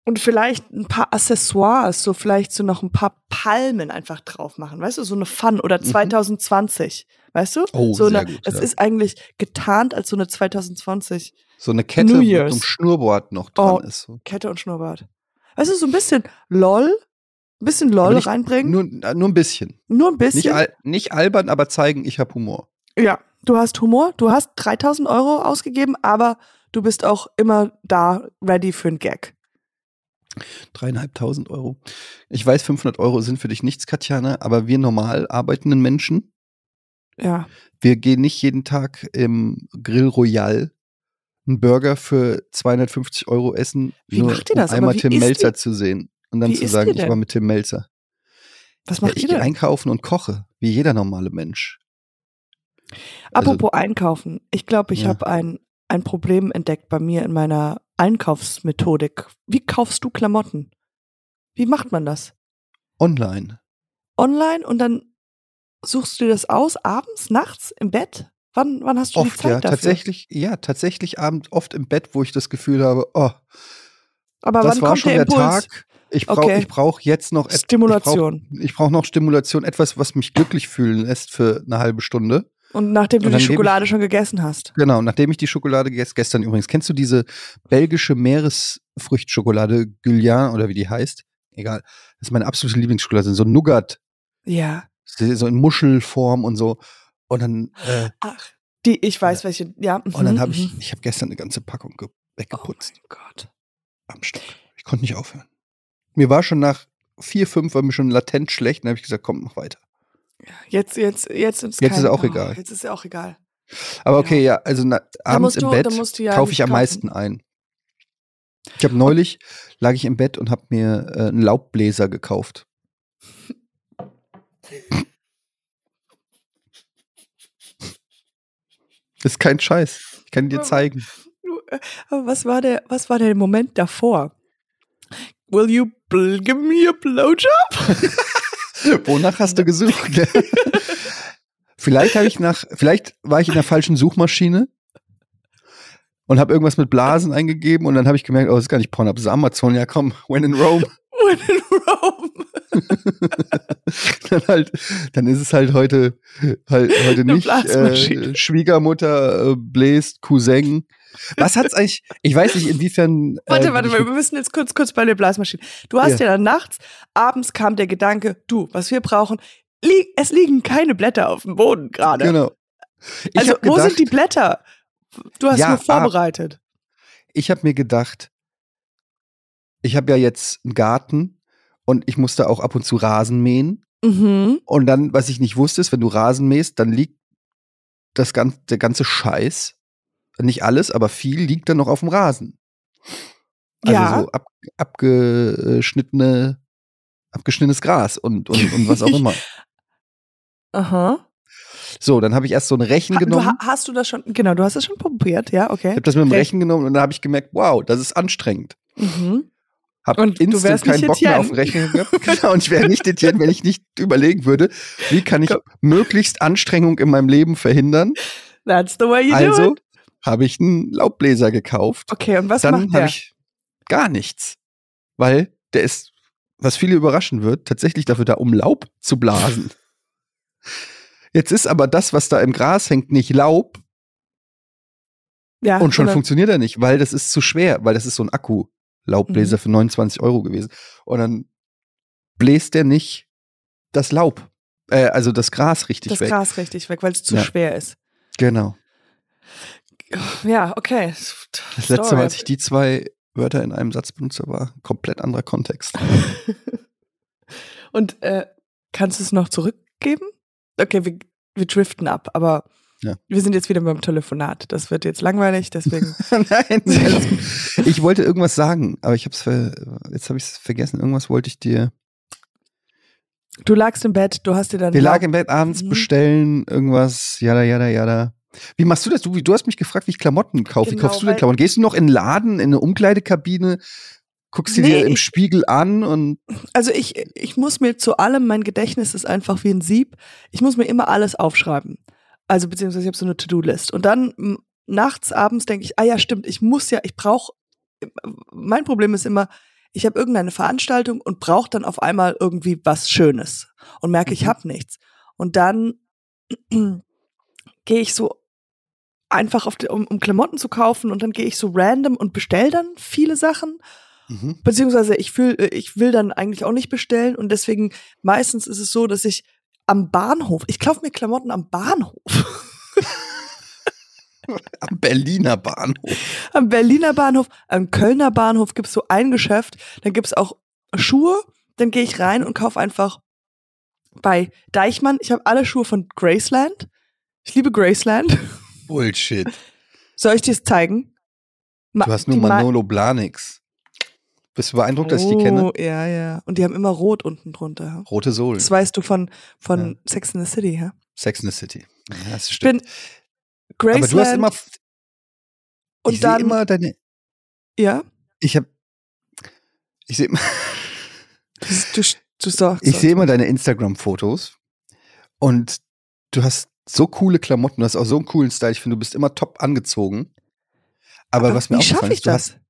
Und vielleicht ein paar Accessoires, so vielleicht so noch ein paar Palmen einfach drauf machen, weißt du, so eine Fun oder 2020, weißt du? Mhm. Oh, so sehr eine, gut, es ja. ist eigentlich getarnt als so eine 2020 So eine Kette New mit einem Schnurrbart noch dran Oh. ist. So. Kette und Schnurrbart. Weißt du, so ein bisschen LOL, ein bisschen LOL nicht- reinbringen, nur, Nur, nur ein bisschen. ein bisschen. Nicht, al nicht albern, aber zeigen, ich habe Humor. Ja, du hast Humor, du hast 3000 Euro ausgegeben, aber du bist auch immer da ready für einen Gag. Dreieinhalbtausend Euro. Ich weiß, 500 Euro sind für dich nichts, Katjana, aber wir normal arbeitenden Menschen, Ja. wir gehen nicht jeden Tag im Grill Royal einen Burger für 250 Euro essen, Wie nur macht ihr das? um einmal Tim Melzer ihr- zu sehen und dann wie zu sagen, ich war mit Tim Melzer. Was Ja, macht ich ihr denn? einkaufen und koche, wie jeder normale Mensch. Also- Apropos einkaufen. Ich glaube, ich Ja. habe ein, ein Problem entdeckt bei mir in meiner Einkaufsmethodik. Wie kaufst du Klamotten? Wie macht man das? Online. Online und dann suchst du dir das aus, abends, nachts, im Bett? Wann, wann hast du die Oft, Zeit ja. dafür? Tatsächlich, ja, tatsächlich abends oft im Bett, wo ich das Gefühl habe, oh, Aber das wann war kommt schon der der? Tag. Ich brauche Okay. ich brauch jetzt noch et- Stimulation. Ich brauche ich brauch noch Stimulation, etwas, was mich glücklich fühlen lässt für eine halbe Stunde. Und nachdem du Und die Schokolade schon gegessen hast. Genau, nachdem ich die Schokolade gegessen, gestern übrigens, kennst du diese belgische Meeresfrüchtschokolade Guylian oder wie die heißt? Egal. Das ist meine absolute Lieblingsschokolade, so Nougat, Ja. so in Muschelform und so. Und dann, äh, Ach. Die, ich weiß welche, ja. und dann mhm, habe ich, mhm. ich habe gestern eine ganze Packung ge- Oh weggeputzt mein Gott. am Stück. Ich konnte nicht aufhören. Mir war schon nach vier, fünf, war mir schon latent schlecht, dann habe ich gesagt, komm, mach weiter. Jetzt, jetzt, jetzt ist Jetzt ist auch egal. Jetzt ist ja auch egal. Aber okay, ja, also na, abends im du- Bett ja kaufe ich am kaufen. meisten ein. Ich habe neulich, lag ich im Bett und habe mir äh, einen Laubbläser gekauft. ist kein Scheiß. Ich kann dir zeigen. Äh, aber was war der, was war der Moment davor? Will you bl give me a blowjob? Wonach hast du gesucht? vielleicht habe ich nach, vielleicht war ich in der falschen Suchmaschine und habe irgendwas mit Blasen eingegeben und dann habe ich gemerkt, oh, das ist gar nicht Pornhub, das ist Amazon. Ja, komm, when in Rome. When in Rome. dann halt, dann ist es halt heute, halt, heute Eine nicht äh, Schwiegermutter äh, bläst, Cousin. Was hat's eigentlich? Ich weiß nicht, inwiefern. Warte, äh, warte, ich- wir müssen jetzt kurz, kurz bei der Blasmaschine. Du hast ja. dann nachts, abends kam der Gedanke, du, was wir brauchen, li es liegen keine Blätter auf dem Boden gerade. Genau. Ich also, wo gedacht, sind die Blätter? Du hast Ja, nur ah. vorbereitet. ich habe mir gedacht, ich habe ja jetzt einen Garten und ich musste auch ab und zu Rasen mähen. Mhm. Und dann, was ich nicht wusste, ist, wenn du Rasen mähst, dann liegt das ganze, der ganze Scheiß, nicht alles, aber viel liegt dann noch auf dem Rasen. Also Ja. so ab, abgeschnittene, abgeschnittenes Gras und, und, und was auch immer. Aha. So, dann habe ich erst so ein Rechen Ha, du, genommen. ha- hast du das schon, genau, du hast das schon probiert, ja, okay. Ich habe das mit dem Rechen. Rechen genommen und dann habe ich gemerkt, wow, das ist anstrengend. Mhm. Hab Und du instant keinen Bock mehr auf Rechen gehabt. Genau, und ich wäre nicht Etienne, wenn ich nicht überlegen würde, wie kann ich Komm. möglichst Anstrengung in meinem Leben verhindern. That's the way you do Also it. habe ich einen Laubbläser gekauft. Okay, und was Dann macht der? habe ich gar nichts. Weil der ist, was viele überraschen wird, tatsächlich dafür da, um Laub zu blasen. Jetzt ist aber das, was da im Gras hängt, nicht Laub ja, und schon sondern- funktioniert er nicht, weil das ist zu schwer, weil das ist so ein Akku-Laubbläser Mhm. für 29 Euro gewesen. Und dann bläst der nicht das Laub, äh, also das Gras richtig das weg. Gras richtig weg, weil es zu Ja. schwer ist. Genau. Ja, okay. Das letzte Mal, als ich die zwei Wörter in einem Satz benutze, war ein komplett anderer Kontext. Und äh, kannst du es noch zurückgeben? Okay, wir, wir driften ab, aber Ja. wir sind jetzt wieder beim Telefonat. Das wird jetzt langweilig, deswegen. Nein, ich wollte irgendwas sagen, aber ich hab's ver jetzt habe ich es vergessen. Irgendwas wollte ich dir. du lagst im Bett, du hast dir dann. Wir lagen im Bett abends, Mhm. bestellen irgendwas, jada, jada, jada. Wie machst du das? Du, du hast mich gefragt, wie ich Klamotten kaufe. wie Genau, kaufst du denn Klamotten? Gehst du noch in einen Laden, in eine Umkleidekabine, guckst sie Nee, dir im Spiegel an und Also ich, ich muss mir zu allem, mein Gedächtnis ist einfach wie ein Sieb. Ich muss mir immer alles aufschreiben. Also beziehungsweise ich habe so eine To-Do-List. Und dann m, nachts, abends denke ich, ah ja, stimmt, ich muss ja, ich brauche, mein Problem ist immer, ich habe irgendeine Veranstaltung und brauche dann auf einmal irgendwie was Schönes und merke, ich Mhm. habe nichts. Und dann gehe ich so einfach auf die, um, um Klamotten zu kaufen und dann gehe ich so random und bestell dann viele Sachen Mhm. beziehungsweise ich fühl, äh, ich will dann eigentlich auch nicht bestellen und deswegen meistens ist es so, dass ich am Bahnhof, ich kaufe mir Klamotten am Bahnhof. am Berliner Bahnhof. am Berliner Bahnhof, am Kölner Bahnhof gibt's so ein Geschäft, dann gibt's auch Schuhe, dann gehe ich rein und kaufe einfach bei Deichmann, ich habe alle Schuhe von Graceland. Ich liebe Graceland. Bullshit. Soll ich dir es zeigen? Ma- Du hast nur die Ma- Manolo Blahniks. Bist du beeindruckt, dass ich die Oh, kenne? Ja, ja. Und die haben immer rot unten drunter. Rote Sohlen. Das weißt du von, von Sex in the City, ja? Sex in the City. Ja, das Ich stimmt. bin Graceland Aber du hast immer. und ich sehe dann, immer deine. ja, Ich habe. Ich sehe immer. du, du, sagst Ich sehe immer deine Instagram-Fotos und du hast so coole Klamotten, du hast auch so einen coolen Style. Ich finde, du bist immer top angezogen. Aber, was mir schaffe ich ist, du das? hast,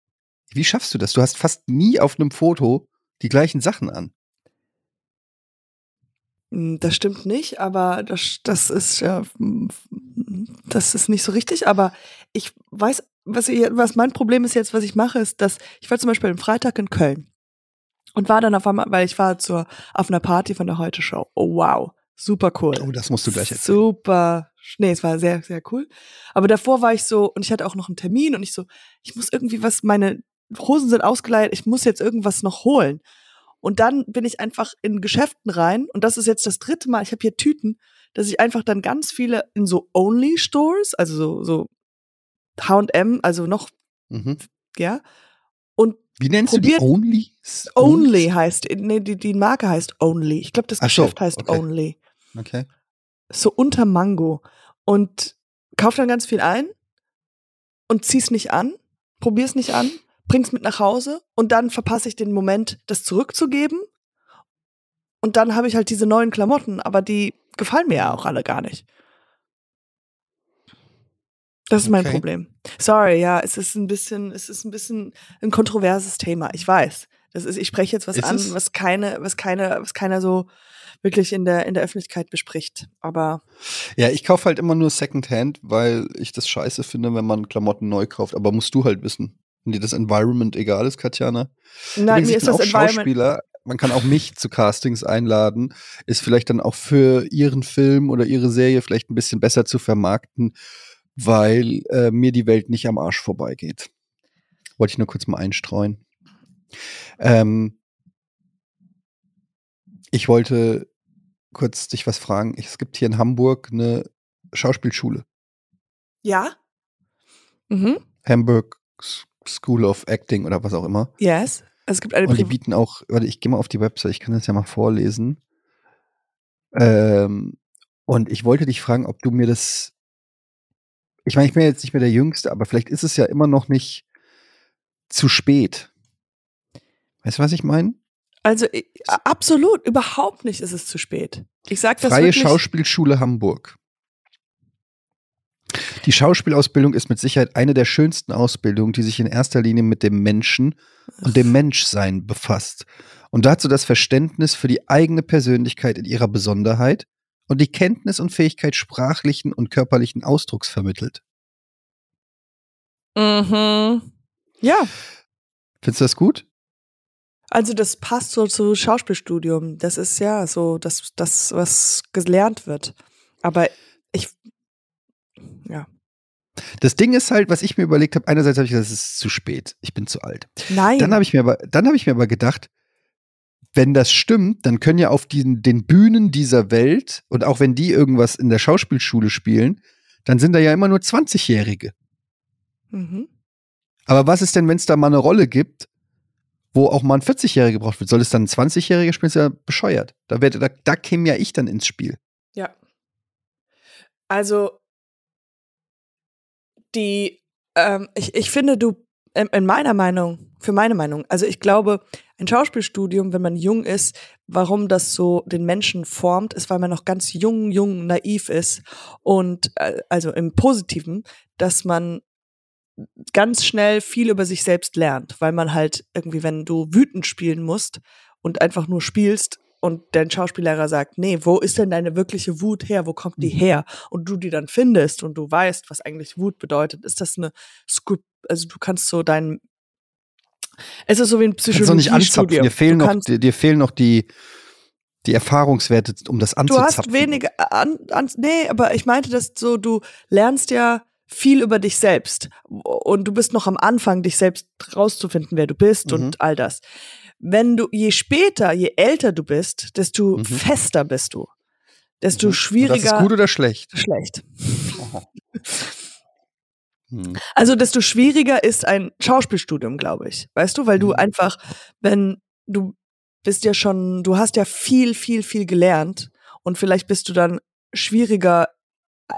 Wie schaffst du das? Du hast fast nie auf einem Foto die gleichen Sachen an. Hm, Das stimmt nicht, aber das, das ist ja, das ist nicht so richtig. Aber ich weiß, was, ich, was mein Problem ist jetzt, was ich mache, ist, dass ich war zum Beispiel am Freitag in Köln und war dann auf einmal, weil ich war zur auf einer Party von der Heute Show. Oh wow, super cool. Oh, das musst du gleich erzählen. Super. Nee, es war sehr, sehr cool. Aber davor war ich so, und ich hatte auch noch einen Termin und ich so, ich muss irgendwie was, meine Hosen sind ausgeleiert, ich muss jetzt irgendwas noch holen. Und dann bin ich einfach in Geschäften rein und das ist jetzt das dritte Mal, ich habe hier Tüten, dass ich einfach dann ganz viele in so Only-Stores, also so, so H&M, also noch, Mhm. ja, und Wie nennst du die Only? Only heißt, nee, die, die Marke heißt Only. Ich glaube, das Ach so, Geschäft heißt okay. Only. Okay. so unter Mango und kauf dann ganz viel ein und zieh's nicht an, probier's nicht an, bring's mit nach Hause und dann verpasse ich den Moment, das zurückzugeben. Und dann habe ich halt diese neuen Klamotten, aber die gefallen mir ja auch alle gar nicht. Das ist mein Okay. Problem. Sorry, ja, es ist ein bisschen, es ist ein bisschen ein kontroverses Thema. Ich weiß. Das ist, ich spreche jetzt was Ist an, es? was keine, was keine, was keiner so wirklich in der in der Öffentlichkeit bespricht. Aber Ja, ich kaufe halt immer nur Secondhand, weil ich das scheiße finde, wenn man Klamotten neu kauft. Aber musst du halt wissen. Wenn dir das Environment egal ist, Katjana. Nein, Übrigens, mir ich ist bin das auch Environment. Schauspieler. Man kann auch mich zu Castings einladen. Ist vielleicht dann auch für ihren Film oder ihre Serie vielleicht ein bisschen besser zu vermarkten, weil äh, mir die Welt nicht am Arsch vorbeigeht. Wollte ich nur kurz mal einstreuen. Ähm, ich wollte kurz dich was fragen. Es gibt hier in Hamburg eine Schauspielschule. Ja? Mhm. Hamburg S- School of Acting oder was auch immer. Yes. Es gibt eine Und die bieten auch, warte, ich gehe mal auf die Website, ich kann das ja mal vorlesen. Ähm, und ich wollte dich fragen, ob du mir das. Ich meine, ich bin jetzt nicht mehr der Jüngste, aber vielleicht ist es ja immer noch nicht zu spät. Weißt du, was ich meine? Also absolut, überhaupt nicht ist es zu spät. Ich sag das Freie wirklich. Schauspielschule Hamburg. Die Schauspielausbildung ist mit Sicherheit eine der schönsten Ausbildungen, die sich in erster Linie mit dem Menschen und dem Menschsein befasst und dazu das Verständnis für die eigene Persönlichkeit in ihrer Besonderheit und die Kenntnis und Fähigkeit sprachlichen und körperlichen Ausdrucks vermittelt. Mhm. Ja, Findest du das gut? also das passt so zu Schauspielstudium. Das ist ja so das, das was gelernt wird. Aber. Das Ding ist halt, was ich mir überlegt habe, einerseits habe ich gesagt, es ist zu spät, ich bin zu alt. Nein. Dann habe ich mir aber, dann habe ich mir aber gedacht, wenn das stimmt, dann können ja auf diesen, den Bühnen dieser Welt und auch wenn die irgendwas in der Schauspielschule spielen, dann sind da ja immer nur 20-Jährige. mhm. Aber was ist denn, wenn es da mal eine Rolle gibt, wo auch mal ein 40-Jähriger gebraucht wird? Soll es dann ein 20-Jähriger spielen? Ist ja bescheuert. Da, wär, da, da käme ja ich dann ins Spiel. Ja. Also, die, ähm, ich, ich finde, du, in, in meiner Meinung, für meine Meinung, also ich glaube, ein Schauspielstudium, wenn man jung ist, warum das so den Menschen formt, ist, weil man noch ganz jung, jung, naiv ist und, äh, also im Positiven, dass man ganz schnell viel über sich selbst lernt, weil man halt irgendwie, wenn du wütend spielen musst und einfach nur spielst und dein Schauspiellehrer sagt, nee, wo ist denn deine wirkliche Wut her? Wo kommt die Mhm. her? Und du die dann findest und du weißt, was eigentlich Wut bedeutet, ist das eine Script, also du kannst so dein es ist so wie ein du. Psychologiestudium. Dir fehlen, du, noch, dir, dir fehlen noch die, die Erfahrungswerte, um das du anzuzapfen. hast weniger an, an, nee, aber ich meinte das so, du lernst ja viel über dich selbst und du bist noch am Anfang, dich selbst rauszufinden, wer du bist Mhm. und all das. Wenn du, je später, je älter du bist, desto Mhm. fester bist du. Desto Mhm. Und schwieriger. Das ist gut oder schlecht? schlecht. Hm. Also desto schwieriger ist ein Schauspielstudium, glaube ich. Weißt du, weil du Mhm. einfach, wenn du bist ja schon, du hast ja viel, viel, viel gelernt und vielleicht bist du dann schwieriger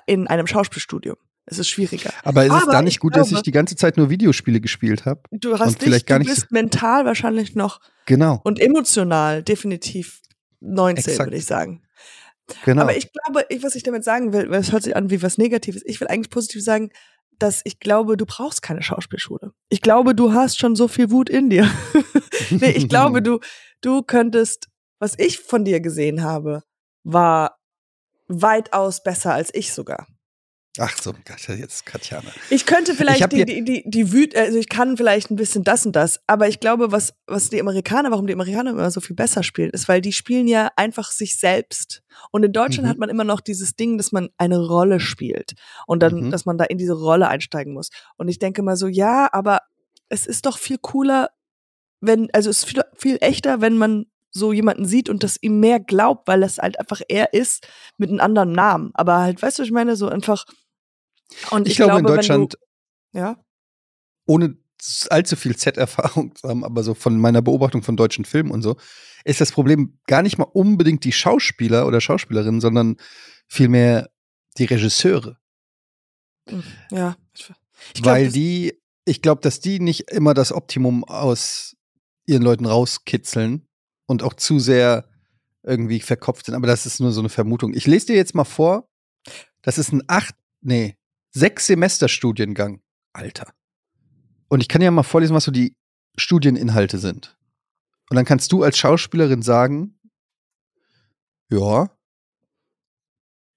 in einem Schauspielstudium. Es ist schwieriger. Aber ist es Aber da nicht ich gut, dass glaube- ich die ganze Zeit nur Videospiele gespielt habe? Du hast Und vielleicht dich, gar du nicht bist mental wahrscheinlich noch Genau, und emotional definitiv 19, Exakt. würde ich sagen. genau. Aber ich glaube, ich, was ich damit sagen will, weil es hört sich an wie was Negatives. Ich will eigentlich positiv sagen, dass ich glaube, du brauchst keine Schauspielschule. Ich glaube, du hast schon so viel Wut in dir. nee, ich glaube, du, du könntest, was ich von dir gesehen habe, war weitaus besser als ich sogar. Ach so, jetzt Katjana. Ich könnte Ich vielleicht hab die, die, die, die Wüt, also ich kann vielleicht ein bisschen das und das, aber ich glaube, was, was die Amerikaner, warum die Amerikaner immer so viel besser spielen, ist, weil die spielen ja einfach sich selbst. Und in Deutschland Mhm. hat man immer noch dieses Ding, dass man eine Rolle spielt und dann, Mhm. dass man da in diese Rolle einsteigen muss. Und ich denke mal so, ja, aber es ist doch viel cooler, wenn, also es ist viel, viel echter, wenn man so jemanden sieht und das ihm mehr glaubt, weil das halt einfach er ist mit einem anderen Namen. Aber halt, weißt du, was ich meine, so einfach. Und Ich, glaube, in Deutschland, Du, ja. ohne allzu viel Z-Erfahrung zu haben, aber so von meiner Beobachtung von deutschen Filmen und so, ist das Problem gar nicht mal unbedingt die Schauspieler oder Schauspielerinnen, sondern vielmehr die Regisseure. Ja. Ich, ich glaub, weil die, ich glaube, dass die nicht immer das Optimum aus ihren Leuten rauskitzeln und auch zu sehr irgendwie verkopft sind. Aber das ist nur so eine Vermutung. Ich lese dir jetzt mal vor, das ist ein acht, nee, sechs Semester Studiengang. Alter. Und ich kann ja mal vorlesen, was so die Studieninhalte sind. Und dann kannst du als Schauspielerin sagen, ja.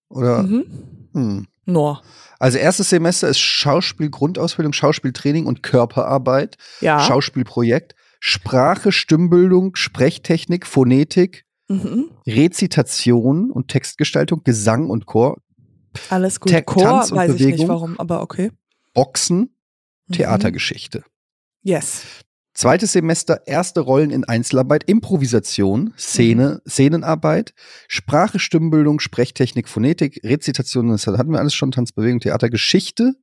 Oder, Mhm. hm. Nur. Also erstes Semester ist Schauspielgrundausbildung, Schauspieltraining und Körperarbeit, Ja. Schauspielprojekt, Sprache, Stimmbildung, Sprechtechnik, Phonetik, mhm. Rezitation und Textgestaltung, Gesang und Chor, Alles gut. Ta- Chor Tanz und weiß ich nicht Bewegung. warum, aber okay. Boxen, Mhm. Theatergeschichte. Yes. Zweites Semester erste Rollen in Einzelarbeit, Improvisation, Szene, Szenenarbeit, Sprache, Stimmbildung, Sprechtechnik, Phonetik, Rezitation, das hatten wir alles schon, Tanzbewegung, Theater, Geschichte,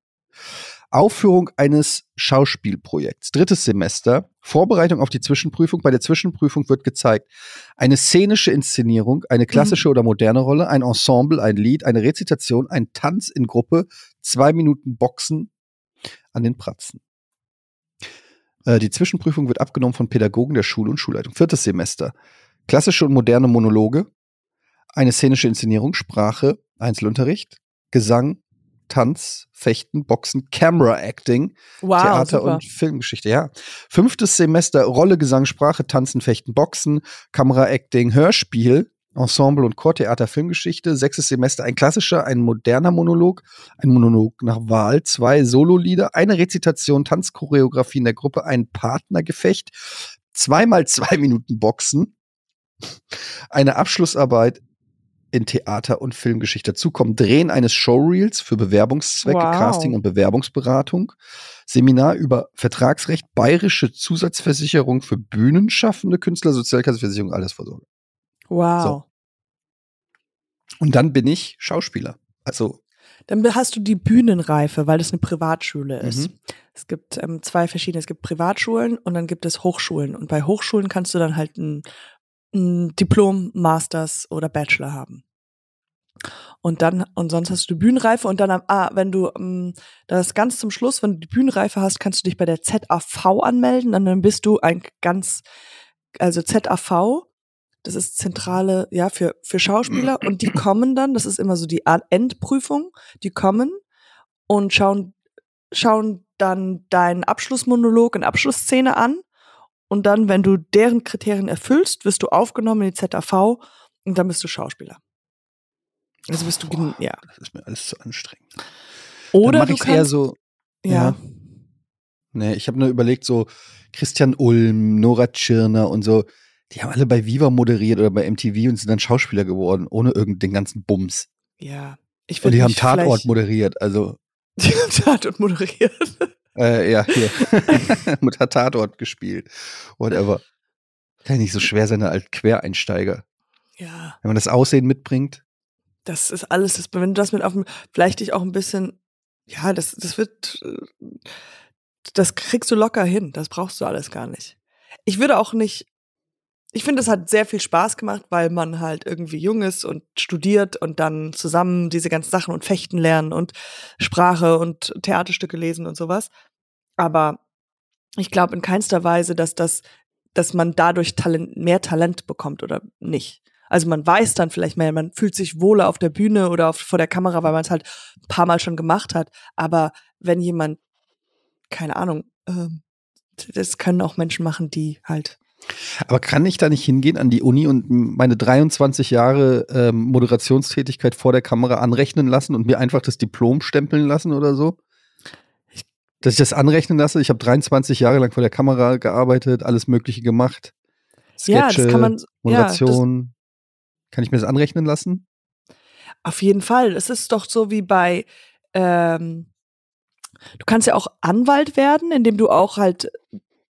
Aufführung eines Schauspielprojekts. Drittes Semester, Vorbereitung auf die Zwischenprüfung. Bei der Zwischenprüfung wird gezeigt eine szenische Inszenierung, eine klassische oder moderne Rolle, ein Ensemble, ein Lied, eine Rezitation, ein Tanz in Gruppe, zwei Minuten Boxen an den Pratzen. Äh, Die Zwischenprüfung wird abgenommen von Pädagogen der Schule und Schulleitung. Viertes Semester. Klassische und moderne Monologe, eine szenische Inszenierung, Sprache, Einzelunterricht, Gesang, Tanz, Fechten, Boxen, Camera Acting, Wow, Theater super. und Filmgeschichte, ja. Fünftes Semester Rolle, Gesang, Sprache, Tanzen, Fechten, Boxen, Kamera Acting, Hörspiel, Ensemble und Chortheater, Filmgeschichte. Sechstes Semester ein klassischer, ein moderner Monolog, ein Monolog nach Wahl, zwei Sololieder, eine Rezitation, Tanzchoreografie in der Gruppe, ein Partnergefecht, zweimal zwei Minuten Boxen, eine Abschlussarbeit in Theater- und Filmgeschichte. Dazu kommen Drehen eines Showreels für Bewerbungszwecke, Wow. Casting und Bewerbungsberatung, Seminar über Vertragsrecht, bayerische Zusatzversicherung für Bühnenschaffende Künstler, Sozialkassenversicherung, Altersvorsorge. Wow. So. Und dann bin ich Schauspieler. Also, Dann hast du die Bühnenreife, weil das eine Privatschule ist. Mhm. Es gibt ähm, zwei verschiedene. Es gibt Privatschulen und dann gibt es Hochschulen. Und bei Hochschulen kannst du dann halt ein, ein Diplom, Masters oder Bachelor haben. Und dann, und sonst hast du Bühnenreife und dann, ah, wenn du, ähm, das ganz zum Schluss, wenn du die Bühnenreife hast, kannst du dich bei der ZAV anmelden dann bist du ein ganz, also ZAV, das ist zentrale, ja, für, für Schauspieler und die kommen dann, das ist immer so die Endprüfung, die kommen und schauen, schauen dann deinen Abschlussmonolog und Abschlussszene an und dann, wenn du deren Kriterien erfüllst, wirst du aufgenommen in die ZAV und dann bist du Schauspieler. Also bist du, gen- ja. das ist mir alles zu anstrengend. Oder dann du mache ich eher so, ja. ja. nee, ich habe nur überlegt, so Christian Ulm, Nora Tschirner und so, die haben alle bei Viva moderiert oder bei MTV und sind dann Schauspieler geworden, ohne irgendeinen ganzen Bums. Ja. Ich Und würd die haben Tatort moderiert, also Die haben Tatort moderiert. Äh, ja, hier. Mit hat Tatort gespielt. Whatever. Kann ja nicht so schwer sein als Quereinsteiger. Ja. Wenn man das Aussehen mitbringt. Das ist alles, das, wenn du das mit auf dem, vielleicht dich auch ein bisschen, ja, das, das wird, äh, das kriegst du locker hin. Das brauchst du alles gar nicht. Ich würde auch nicht, ich finde, es hat sehr viel Spaß gemacht, weil man halt irgendwie jung ist und studiert und dann zusammen diese ganzen Sachen und Fechten lernen und Sprache und Theaterstücke lesen und sowas. Aber ich glaube in keinster Weise, dass das, dass man dadurch Talent, mehr Talent bekommt oder nicht. Also man weiß dann vielleicht mehr, man fühlt sich wohler auf der Bühne oder auf, vor der Kamera, weil man es halt ein paar Mal schon gemacht hat. Aber wenn jemand, keine Ahnung, ähm, das können auch Menschen machen, die halt Aber kann ich da nicht hingehen an die Uni und meine 23 Jahre ähm, Moderationstätigkeit vor der Kamera anrechnen lassen und mir einfach das Diplom stempeln lassen oder so? Dass ich das anrechnen lasse. Ich habe 23 Jahre lang vor der Kamera gearbeitet, alles Mögliche gemacht. Ja, das Sketche, kann man- ja, Moderation. kann ich mir das anrechnen lassen? Auf jeden Fall. Es ist doch so wie bei, ähm, du kannst ja auch Anwalt werden, indem du auch halt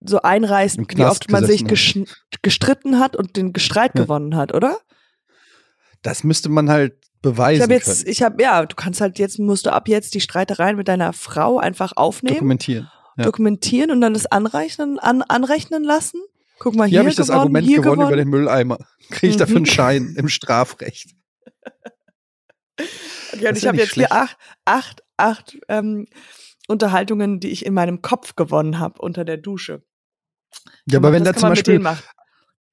so einreißt, wie oft man sich gestritten hat und den Streit Ja. gewonnen hat, oder? Das müsste man halt beweisen Ich habe jetzt, können. ich habe, ja, du kannst halt jetzt, musst du ab jetzt die Streitereien mit deiner Frau einfach aufnehmen, Dokumentieren. ja. dokumentieren und dann das anrechnen, an, anrechnen lassen. Guck mal, Hier hier, habe ich das gewonnen, Argument hier gewonnen, gewonnen. über den Mülleimer. Kriege ich dafür einen Mhm. Schein im Strafrecht. Das und ich ja habe jetzt hier acht, acht, acht ähm, Unterhaltungen, die ich in meinem Kopf gewonnen habe unter der Dusche. Ja, aber wenn das da zum Beispiel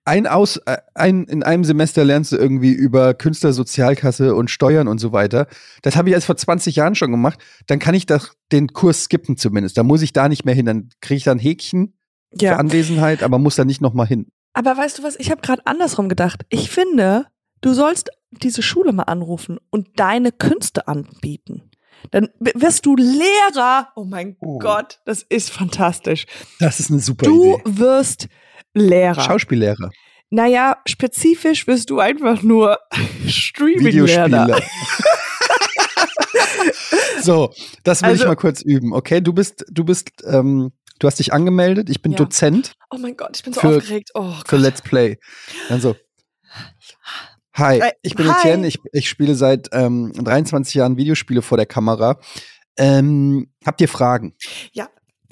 ein aus, äh, ein, in einem Semester lernst du irgendwie über Künstlersozialkasse und Steuern und so weiter. Das habe ich erst vor 20 Jahren schon gemacht. Dann kann ich doch den Kurs skippen zumindest. Da muss ich da nicht mehr hin. Dann kriege ich da ein Häkchen für Ja. Anwesenheit, aber muss da nicht noch mal hin. Aber weißt du was, ich habe gerade andersrum gedacht. Ich finde, du sollst diese Schule mal anrufen und deine Künste anbieten. Dann wirst du Lehrer. Oh mein Oh. Gott, das ist fantastisch. Das ist eine super Du Idee. wirst Lehrer. Schauspiellehrer, naja, spezifisch wirst du einfach nur Streaming-Lehrer. So, das will ich Also- mal kurz üben. Okay, du bist, du bist, ähm, du hast dich angemeldet. Ich bin Ja. Dozent Oh mein Gott, ich bin so Für- aufgeregt. Oh für Gott. Let's Play. Also, hi, ich bin hi. Etienne. Ich, ich spiele seit ähm, 23 Jahren Videospiele vor der Kamera. Ähm, habt ihr Fragen? Ja.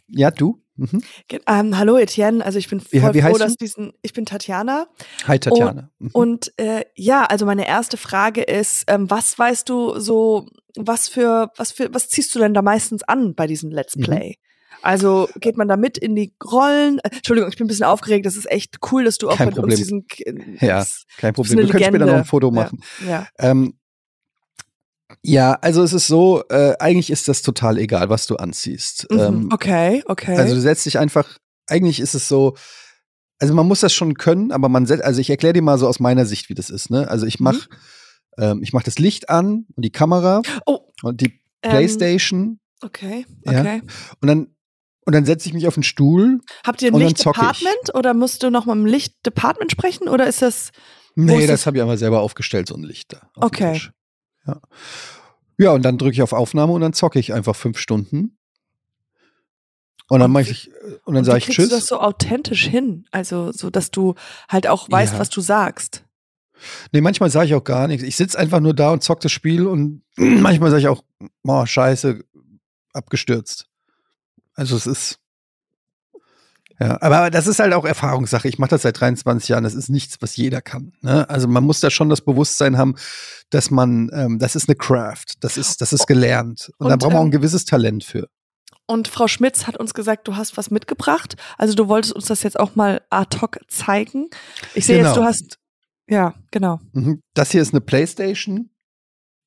Ja, du? Mhm. Ähm, hallo Etienne, also ich bin voll wie froh, dass du? diesen, ich bin Tatjana Hi, Tatjana. Mhm. und äh, ja, also meine erste Frage ist, ähm, was weißt du so, was für, was für, was ziehst du denn da meistens an bei diesem Let's Mhm. Also geht man da mit in die Rollen? Äh, Entschuldigung, ich bin ein bisschen aufgeregt. Das ist echt cool, dass du auch Kein mit Problem. uns diesen. Ja, Kein Problem. Wir können später noch ein. Foto Ja. machen. Ja. Ähm, ja, also es ist so, äh, eigentlich ist das total egal, was du anziehst. Mhm. Ähm, okay, okay. Also du setzt dich einfach, eigentlich ist es so, also man muss das schon können, aber man setzt, also ich erkläre dir mal so aus meiner Sicht, wie das ist, ne? Also ich mach, ähm, ich mach das Licht an und die Kamera oh, und die ähm, Playstation okay, Ja. okay. und dann und dann setze ich mich auf den Stuhl. Habt ihr ein zocke. Lichtdepartment oder musst du noch mal im Lichtdepartment sprechen oder ist das? Nee, das habe ich einfach selber aufgestellt, so ein Licht da. Okay. Ja. ja, und dann drücke ich auf Aufnahme und dann zocke ich einfach fünf Stunden. Und dann mache ich, und dann sage ich kriegst Tschüss. du das so authentisch hin? Also so, dass du halt auch weißt, Ja. was du sagst. Nee, manchmal sage ich auch gar nichts. Ich sitze einfach nur da und zock das Spiel und manchmal sage ich auch, oh, scheiße, abgestürzt. Also es ist. Ja, aber das ist halt auch Erfahrungssache. Ich mache das seit 23 Jahren. Das ist nichts, was jeder kann. Ne? Also man muss da schon das Bewusstsein haben, dass man, ähm, das ist eine Craft, das ist, das ist gelernt. Und, da Und, braucht man auch ein ähm, gewisses Talent für. Und Frau Schmitz hat uns gesagt, du hast was mitgebracht. Also du wolltest uns das jetzt auch mal ad hoc zeigen. Ich sehe jetzt, Genau. du hast. Ja, genau. Mhm. Das hier ist eine Playstation.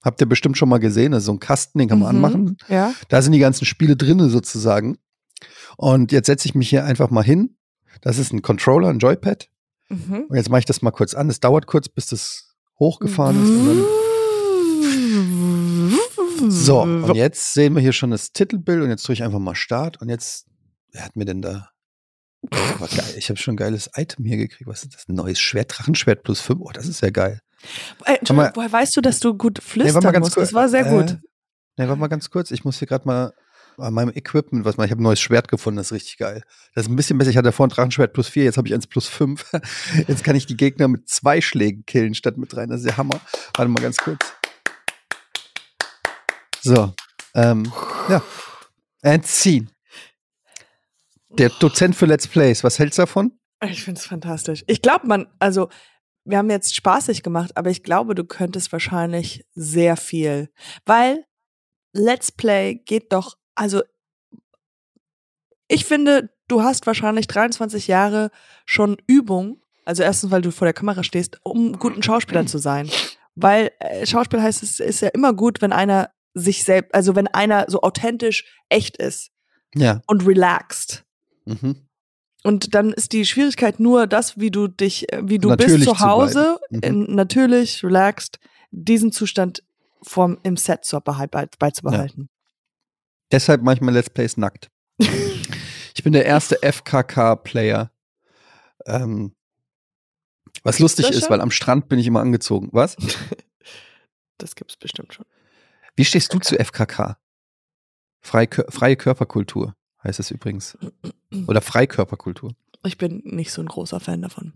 Habt ihr bestimmt schon mal gesehen. Das ist so ein Kasten, den kann man Mhm. anmachen. Ja. Da sind die ganzen Spiele drinne sozusagen. Und jetzt setze ich mich hier einfach mal hin. Das ist ein Controller, ein Joypad. Mhm. Und jetzt mache ich das mal kurz an. Es dauert kurz, bis das hochgefahren ist. So, und jetzt sehen wir hier schon das Titelbild und jetzt drücke ich einfach mal Start. Und jetzt, wer hat mir denn da? Oh, geil. Ich habe schon ein geiles Item hier gekriegt. Was ist das? Ein neues Schwert, Drachenschwert plus 5. Oh, das ist ja geil. Äh, Entschuldigung, woher weißt du, dass du gut Nee, flüstern ganz musst? kurz. Das war sehr gut. Äh, nee, warte mal ganz kurz. Ich muss hier gerade mal an meinem Equipment was mal. Ich habe ein neues Schwert gefunden, das ist richtig geil. Das ist ein bisschen besser. Ich hatte vorhin Drachenschwert plus 4, jetzt habe ich eins plus 5. Jetzt kann ich die Gegner mit zwei Schlägen killen statt mit drei. Das ist der Hammer. Warte mal ganz kurz. So. Ähm, ja. Entziehen. Der Dozent für Let's Plays, was hältst du davon? Ich finde es fantastisch. Ich glaube, man, also wir haben jetzt spaßig gemacht, aber ich glaube, du könntest wahrscheinlich sehr viel, weil Let's Play geht doch, also ich finde, du hast wahrscheinlich 23 Jahre schon Übung Also erstens, weil du vor der Kamera stehst, um guten Schauspieler zu sein. Weil äh, Schauspiel heißt, es ist ja immer gut, wenn einer sich selbst, also wenn einer so authentisch echt ist Ja. und relaxed. Mhm. Und dann ist die Schwierigkeit nur das, wie du dich, äh, wie du Natürlich bist zu zu Hause, bleiben. Mhm. in, natürlich, relaxed, diesen Zustand vom, im Set zu behal- bei, beizubehalten. Deshalb manchmal Let's Plays nackt. Ich bin der erste FKK-Player. Ähm, was lustig ist, weil am Strand bin ich immer angezogen. Was? Das gibt's bestimmt schon. Wie stehst du zu FKK? Freie, freie Körperkultur heißt es übrigens. Oder Freikörperkultur. Ich bin nicht so ein großer Fan davon.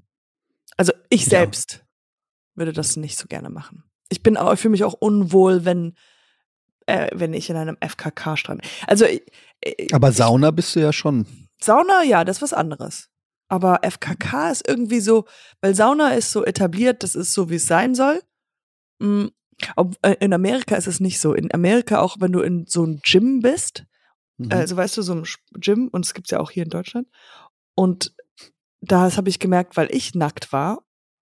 Also ich Ja. selbst würde das nicht so gerne machen. Ich bin ich fühle mich auch unwohl, wenn, äh, wenn ich in einem FKK-Strand. Also äh, Aber Sauna bist du ja schon. Sauna, ja, das ist was anderes. Aber FKK ist irgendwie so, weil Sauna ist so etabliert, das ist so, wie es sein soll. Mm, äh, in Amerika ist es nicht so. In Amerika, auch wenn du in so einem Gym bist, Mhm. also weißt du, so ein Gym, und es gibt's ja auch hier in Deutschland. Und das habe ich gemerkt, weil ich nackt war,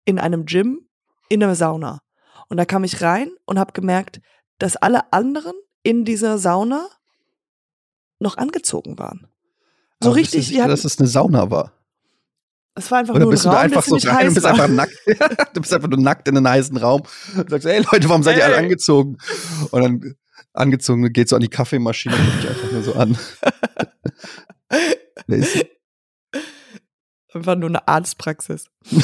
in einem Gym, in einer Sauna. Und da kam ich rein und habe gemerkt, dass alle anderen in dieser Sauna noch angezogen waren. So Aber bist du richtig, sicher, hatten, dass es eine Sauna war? es war einfach Oder nur ein bist du Raum, da einfach so rein und bist war. einfach nackt? du bist einfach nur nackt in einem heißen Raum. Und sagst, hey Leute, warum seid ihr alle angezogen? Und dann angezogen geht so an die Kaffeemaschine und guckt dich einfach nur so an. Wer ist? Einfach nur eine Arztpraxis.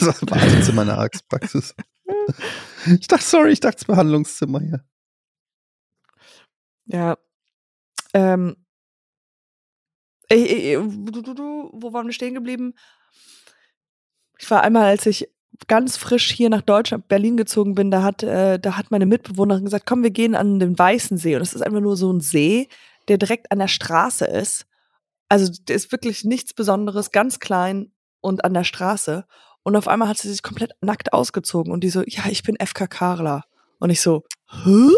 Das war im Arztzimmer eine Arztpraxis. Ich dachte, sorry, ich dachte, das Behandlungszimmer hier. Ja. Ähm. Ey, ey, ey, du, du, du, wo waren wir stehen geblieben? Ich war einmal, als ich ganz frisch hier nach Deutschland, Berlin gezogen bin, da hat, äh, da hat meine Mitbewohnerin gesagt, komm, wir gehen an den Weißen See. Und das ist einfach nur so ein See, der direkt an der Straße ist. Also, der ist wirklich nichts Besonderes, ganz klein und an der Straße. Und auf einmal hat sie sich komplett nackt ausgezogen und die so, ja, ich bin FKKler. Und ich so, hä?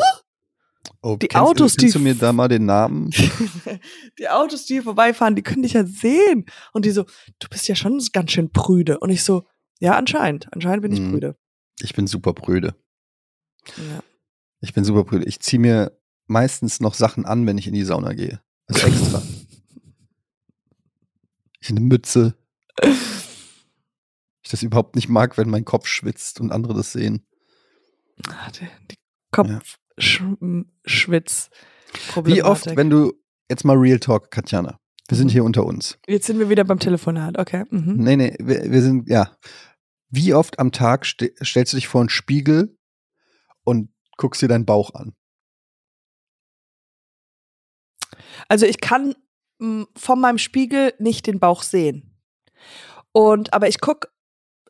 Oh, Die kennst, Autos, die- du mir da mal den Namen? die Autos, die hier vorbeifahren, die können dich ja sehen. Und die so, du bist ja schon ganz schön prüde. Und ich so, ja, anscheinend. Anscheinend bin ich Mhm. prüde. Ich bin super prüde. Ja. Ich bin super prüde. Ich ziehe mir meistens noch Sachen an, wenn ich in die Sauna gehe. Also extra. ich eine Mütze. Ich das überhaupt nicht mag, wenn mein Kopf schwitzt und andere das sehen. Ah, Die, die Kopfschwitz. Wie oft, wenn du jetzt mal Real Talk, Katjana, wir sind Mhm. hier unter uns. Jetzt sind wir wieder beim Telefonat, okay. Mhm. Nee, nee, wir, wir sind, ja. Wie oft am Tag ste stellst du dich vor einen Spiegel und guckst dir deinen Bauch an? Also ich kann mh, von meinem Spiegel nicht den Bauch sehen. Und aber ich guck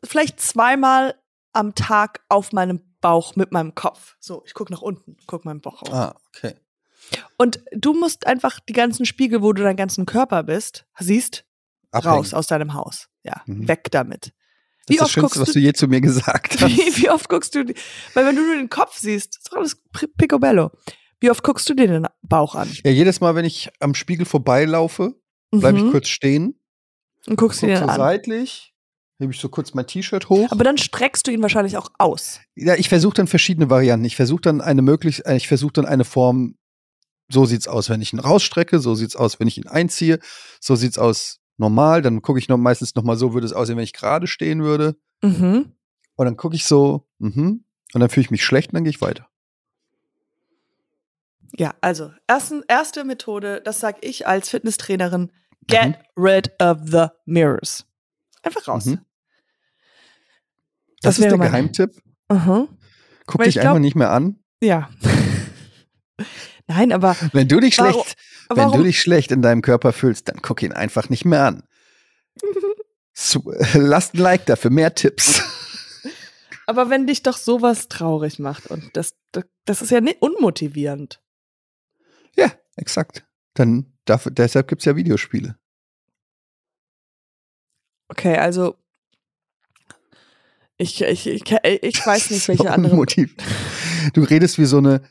vielleicht zweimal am Tag auf meinen Bauch mit meinem Kopf. So, ich guck nach unten, guck meinen Bauch auf. Ah, okay. Und du musst einfach die ganzen Spiegel, wo du deinen ganzen Körper bist, siehst, Abhängen. raus aus deinem Haus. Ja, Mhm. weg damit. Das Wie ist das oft Schönste, guckst was du- du je zu mir gesagt hast. Wie, wie oft guckst du, weil wenn du nur den Kopf siehst, ist doch alles picobello. Wie oft guckst du dir den Bauch an? Ja, jedes Mal, wenn ich am Spiegel vorbeilaufe, bleibe Mhm. ich kurz stehen, und guckst du dir so an. seitlich, hebe ich so kurz mein T-Shirt hoch. Aber dann streckst du ihn wahrscheinlich auch aus. ja, ich versuche dann verschiedene Varianten. Ich versuche dann eine möglich, äh, ich versuche dann eine Form. So sieht's aus, wenn ich ihn rausstrecke. So sieht's aus, wenn ich ihn einziehe. So sieht's aus normal. Dann gucke ich noch meistens noch mal so, würde es aussehen, wenn ich gerade stehen würde. Mhm. Und dann gucke ich so, mhm. Und dann fühle ich mich schlecht und dann gehe ich weiter. Ja, also ersten, erste Methode, das sag ich als Fitnesstrainerin, get rid of the mirrors. Einfach raus. Mhm. Das Das, ist der Geheimtipp. Aha. Guck Weil dich ich glaub- einfach nicht mehr an. Ja. Nein, aber Wenn du dich Warum- wenn du dich schlecht in deinem Körper fühlst, dann guck ihn einfach nicht mehr an. So, lasst ein Like dafür, mehr Tipps. aber wenn dich doch sowas traurig macht und das, das, das ist ja nicht unmotivierend. Ja, exakt. Dann dafür, deshalb gibt's ja Videospiele. Okay, also ich, ich, ich, ich weiß nicht, welche So. Motiv. Du redest wie so eine,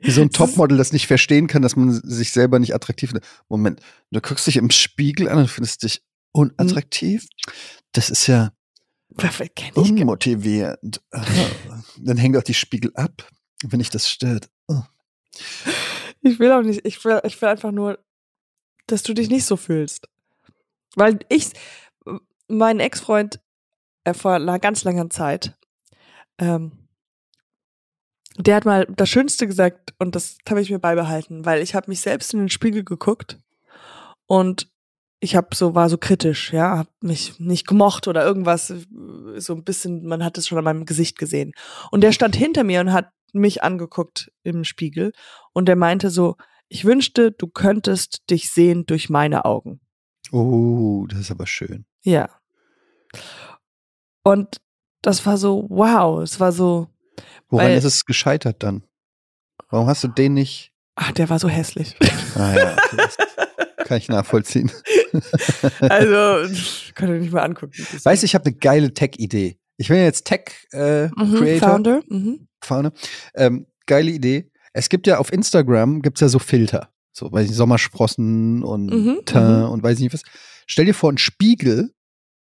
wie so ein Topmodel, das nicht verstehen kann, dass man sich selber nicht attraktiv findet. Moment, du guckst dich im Spiegel an und findest dich unattraktiv. Das ist ja, Unmotivierend. Dann hängt auch die Spiegel ab, wenn ich das stört. Oh. Ich will auch nicht, ich will, ich will einfach nur, dass du dich nicht so fühlst. Weil ich, mein Ex-Freund äh, vor einer ganz langer Zeit, ähm, der hat mal das Schönste gesagt und das habe ich mir beibehalten, weil ich habe mich selbst in den Spiegel geguckt und ich habe so war so kritisch, ja, habe mich nicht gemocht oder irgendwas, äh, so ein bisschen, man hat es schon an meinem Gesicht gesehen. Und der stand hinter mir und hat mich angeguckt im Spiegel und der meinte so, ich wünschte, du könntest dich sehen durch meine Augen. oh, das ist aber schön. Ja. Und das war so, wow, es war so, Woran Weil- ist es gescheitert dann? Warum hast du den nicht? ach, der war so hässlich. Ah ja, okay, kann ich nachvollziehen. also, kann ich nicht mal angucken. Weißt du, ich habe eine geile Tech-Idee. Ich bin jetzt Tech-Creator. mhm, Founder. Mhm. Fahne. Ähm, geile Idee. Es gibt ja auf Instagram gibt's ja so Filter. So, weiß ich, Sommersprossen und Mhm, Teint mhm. und weiß ich nicht was. Stell dir vor, einen Spiegel,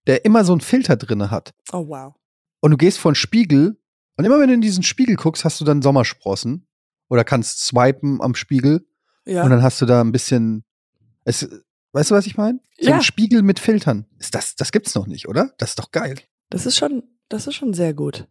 der immer so einen Filter drinne hat. Oh, wow. Und du gehst vor einen Spiegel und immer wenn du in diesen Spiegel guckst, hast du dann Sommersprossen. Oder kannst swipen am Spiegel Ja. und dann hast du da ein bisschen. Es, weißt du, was ich meine? So Ja. ein Spiegel mit Filtern. Ist das, das gibt's noch nicht, oder? Das ist doch geil. Das ist schon, das ist schon sehr gut.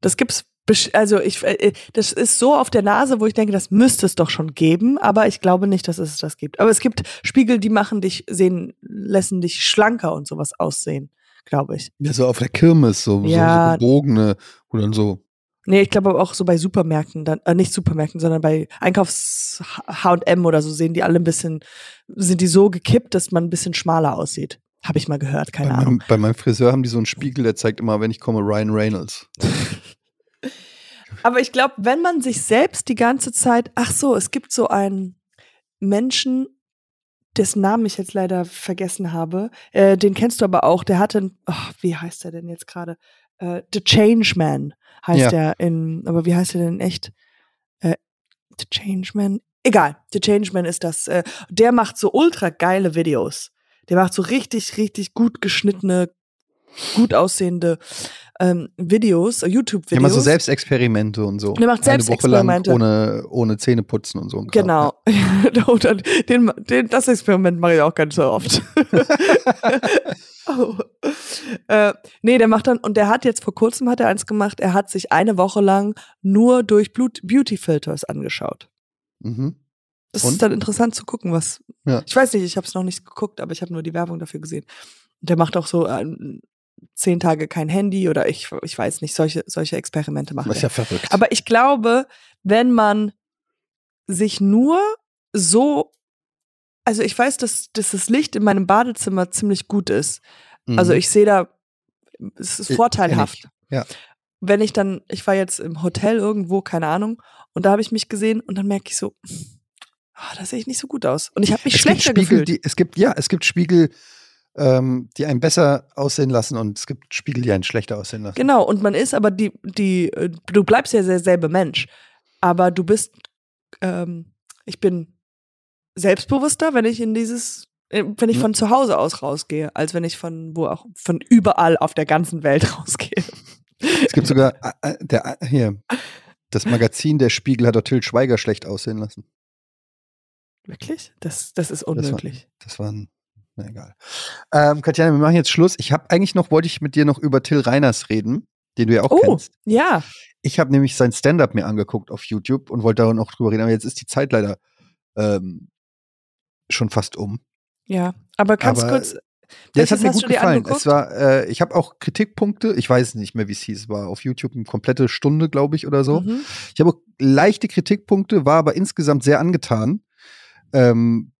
Das gibt's, also ich, äh, das ist so auf der Nase, wo ich denke, das müsste es doch schon geben, aber ich glaube nicht, dass es das gibt. Aber es gibt Spiegel, die machen dich sehen, lassen dich schlanker und sowas aussehen, glaube ich. Ja, so auf der Kirmes, so, Ja. so, so gebogene, wo dann so. Nee, ich glaube aber auch so bei Supermärkten, dann, äh, nicht Supermärkten, sondern bei Einkaufs H&M oder so sehen die alle ein bisschen, sind die so gekippt, dass man ein bisschen schmaler aussieht. Habe ich mal gehört, keine bei, Ahnung. meinem, bei meinem Friseur haben die so einen Spiegel, der zeigt immer, wenn ich komme, Ryan Reynolds. Aber ich glaube, wenn man sich selbst die ganze Zeit, ach so, es gibt so einen Menschen, dessen Namen ich jetzt leider vergessen habe, äh, den kennst du aber auch, der hatte, ein- ach, wie heißt er denn jetzt gerade? Äh, The Changeman heißt Ja. er in, aber wie heißt er denn echt? Äh, The Changeman? Egal, The Changeman ist das. Äh, der macht so ultra geile Videos. Der macht so richtig, richtig gut geschnittene, gut aussehende ähm, Videos, äh, Ja, YouTube-Videos. immer so Selbstexperimente und so. Der macht Eine Woche lang Selbstexperimente. ohne, ohne Zähne putzen und so. ein Kram. Genau. Den, den, das Experiment mache ich auch ganz so oft. oh. äh, nee, der macht dann, und der hat jetzt vor kurzem hat er eins gemacht, er hat sich eine Woche lang nur durch Blut- Beauty-Filters angeschaut. Mhm. Das Und? ist dann interessant zu gucken, was. Ja. Ich weiß nicht, ich habe es noch nicht geguckt, aber ich habe nur die Werbung dafür gesehen. Und der macht auch so äh, zehn Tage kein Handy oder ich, ich weiß nicht, solche, solche Experimente macht Das ist ja verrückt. Aber ich glaube, wenn man sich nur so, also ich weiß, dass, dass das Licht in meinem Badezimmer ziemlich gut ist. Mhm. Also ich sehe da, es ist Äh, vorteilhaft. ja. Wenn ich dann, ich war jetzt im Hotel irgendwo, keine Ahnung, und da habe ich mich gesehen und dann merke ich so, ah, da sehe ich nicht so gut aus. Und ich habe mich es schlechter Spiegel, gefühlt. die, es gibt, ja, es gibt Spiegel, ähm, die einen besser aussehen lassen und es gibt Spiegel, die einen schlechter aussehen lassen. Genau, und man ist aber die, die, äh, du bleibst ja derselbe Mensch. Aber du bist, ähm, ich bin selbstbewusster, wenn ich in dieses, äh, wenn ich von zu Hause aus rausgehe, als wenn ich von wo auch, von überall auf der ganzen Welt rausgehe. Es gibt sogar, äh, äh, der, hier, das Magazin Der Spiegel hat Till Schweiger schlecht aussehen lassen. Wirklich? Das, das ist Das war- unmöglich. Das war ein, na egal. Ähm, Katjana, wir machen jetzt Schluss. Ich habe eigentlich noch, wollte ich mit dir noch über Till Reiners reden, den du ja auch Oh, kennst. ja. Ich habe nämlich sein Stand-up mir angeguckt auf YouTube und wollte da noch drüber reden, aber jetzt ist die Zeit leider ähm, schon fast um. Ja. Aber ganz Aber kurz. Ja, es hat mir gut gefallen. Es war, äh, ich habe auch Kritikpunkte, ich weiß nicht mehr, wie es hieß, es war auf YouTube eine komplette Stunde, glaube ich, oder so. Mhm. Ich habe auch leichte Kritikpunkte, war aber insgesamt sehr angetan. Ähm,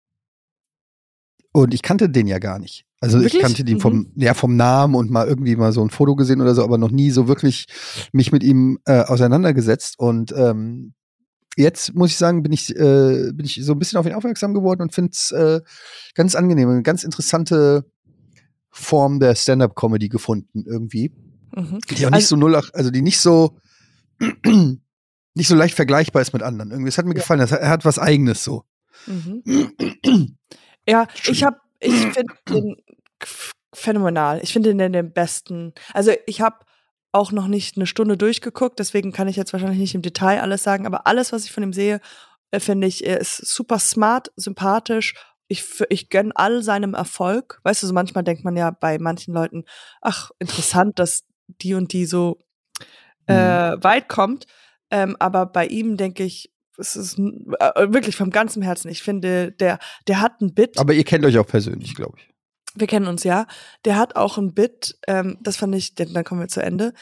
und ich kannte den ja gar nicht. Also Wirklich? ich kannte den vom, Mhm. ja, vom Namen und mal irgendwie mal so ein Foto gesehen oder so, aber noch nie so wirklich mich mit ihm äh, auseinandergesetzt. Und ähm, jetzt muss ich sagen, bin ich, äh, bin ich so ein bisschen auf ihn aufmerksam geworden und finde es äh, ganz angenehm, eine ganz interessante Form der Stand-up-Comedy gefunden irgendwie. Mhm. Die auch nicht Also- so null, also die nicht so nicht so leicht vergleichbar ist mit anderen. Irgendwie, es hat mir Ja. gefallen. Das er hat was Eigenes so. Mhm. Ja, ich habe, ich finde den phänomenal. Ich finde den den besten. Also ich habe auch noch nicht eine Stunde durchgeguckt, deswegen kann ich jetzt wahrscheinlich nicht im Detail alles sagen, aber alles, was ich von ihm sehe, äh, finde ich, er ist super smart, sympathisch. Ich, ich gönn all seinem Erfolg. Weißt du, so manchmal denkt man ja bei manchen Leuten, ach, interessant, dass die und die so äh, weit kommt. Ähm, aber bei ihm denke ich, es ist äh, wirklich vom ganzen Herzen. Ich finde, der, der hat ein Bit. Aber ihr kennt euch auch persönlich, glaube ich. wir kennen uns ja. Der hat auch ein Bit, ähm, das fand ich, denn dann kommen wir zu Ende.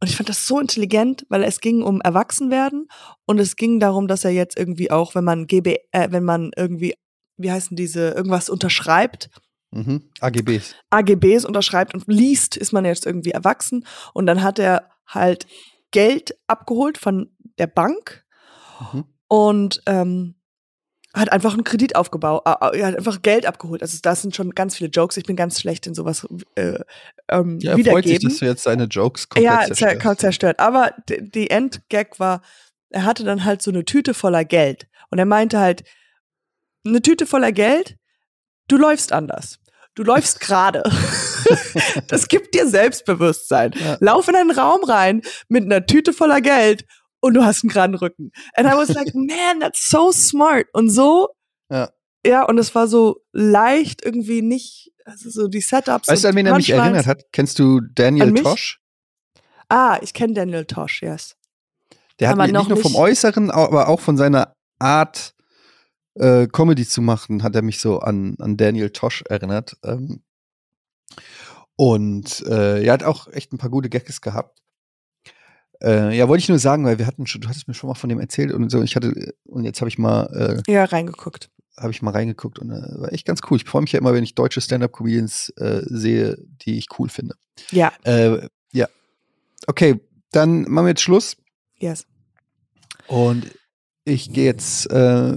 Und ich fand das so intelligent, weil es ging um Erwachsenwerden und es ging darum, dass er jetzt irgendwie auch, wenn man GB, äh, wenn man irgendwie, wie heißen diese, irgendwas unterschreibt, Mhm. AGBs. AGBs unterschreibt und liest, ist man jetzt irgendwie erwachsen. Und dann hat er halt Geld abgeholt von der Bank Mhm. Und ähm, hat einfach einen Kredit aufgebaut, äh, er hat einfach Geld abgeholt. Also das sind schon ganz viele Jokes. Ich bin ganz schlecht in sowas äh, ähm, Ja, er freut sich, wiedergeben. dass du jetzt seine Jokes komplett ja, zer zerstörst. zerstört. Aber die Endgag war, er hatte dann halt so eine Tüte voller Geld. Und er meinte halt, eine Tüte voller Geld, du läufst anders. Du läufst gerade. das gibt dir Selbstbewusstsein. Ja. Lauf in einen Raum rein mit einer Tüte voller Geld und du hast einen geraden Rücken. And I was like, man, that's so smart. Und so, Ja. ja, und es war so leicht irgendwie nicht, also so die Setups. Weißt du, an wen er mich erinnert hat? Kennst du Daniel? Tosh? Ah, ich kenne Daniel Tosh, yes. Der hat Aber mich nicht nur vom nicht- Äußeren, aber auch von seiner Art, äh, Comedy zu machen, hat er mich so an, an Daniel Tosh erinnert. Ähm, und äh, er hat auch echt ein paar gute Gags gehabt. Äh, ja, wollte ich nur sagen, weil wir hatten schon, du hattest mir schon mal von dem erzählt und so. Ich hatte, und jetzt habe ich mal, äh, Ja, reingeguckt. habe ich mal reingeguckt und äh, war echt ganz cool. Ich freue mich ja immer, wenn ich deutsche Stand-up-Comedians äh, sehe, die ich cool finde. Ja, Äh, ja. Okay, dann machen wir jetzt Schluss. yes. Und ich gehe jetzt äh,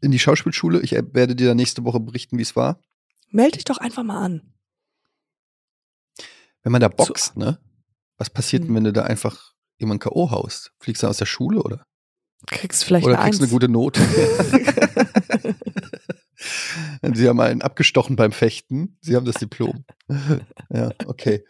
in die Schauspielschule. Ich werde dir dann nächste Woche berichten, wie es war. Meld dich doch einfach mal an. Wenn man da boxt, ne? Was passiert denn, Hm. wenn du da einfach jemanden K.O. haust? Fliegst du aus der Schule oder? Kriegst vielleicht oder eine kriegst Eins. eine gute Note? Sie haben einen abgestochen beim Fechten. Sie haben das Diplom. ja, okay.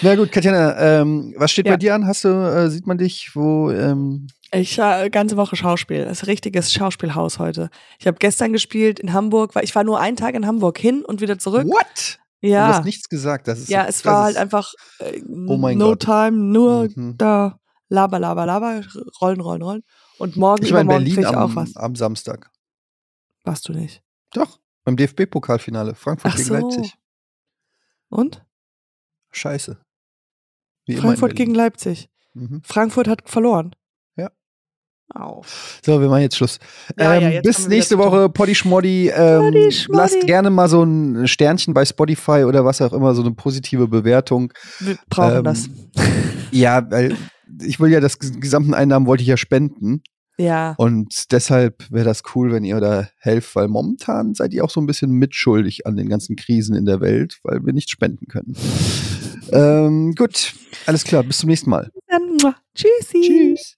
Na gut, Katjana, ähm, was steht Ja. bei dir an? Hast du, äh, sieht man dich, wo, ähm, Ich äh, ganze Woche Schauspiel. Das ist ein richtiges Schauspielhaus heute. Ich habe gestern gespielt in Hamburg, weil ich war nur einen Tag in Hamburg hin und wieder zurück. what? Du Ja. hast nichts gesagt. Das ist Ja, es das war ist- halt einfach äh, Oh mein no Gott. time, nur Mhm. da laber, laber, laber, rollen, rollen, rollen. Und morgen Ich war in Berlin ich auch am, was. am Samstag. Warst du nicht. Doch, beim DFB-Pokalfinale. Frankfurt Ach gegen so. Leipzig. Und? Scheiße. Wie Frankfurt gegen Leipzig. Mhm. Frankfurt hat verloren. Ja. Au. So, wir machen jetzt Schluss. Ja, ähm, ja, bis nächste. Woche, Poddy Schmoddy. Ähm, Poddy Schmoddy. lasst gerne mal so ein Sternchen bei Spotify oder was auch immer, so eine positive Bewertung. Wir brauchen Ähm, das. Ja, weil ich will ja das ges- gesamten Einnahmen wollte ich ja spenden. Ja. Und deshalb wäre das cool, wenn ihr da helft, weil momentan seid ihr auch so ein bisschen mitschuldig an den ganzen Krisen in der Welt, weil wir nicht spenden können. ähm, gut, alles klar, bis zum nächsten Mal. Dann. Tschüssi. Tschüss.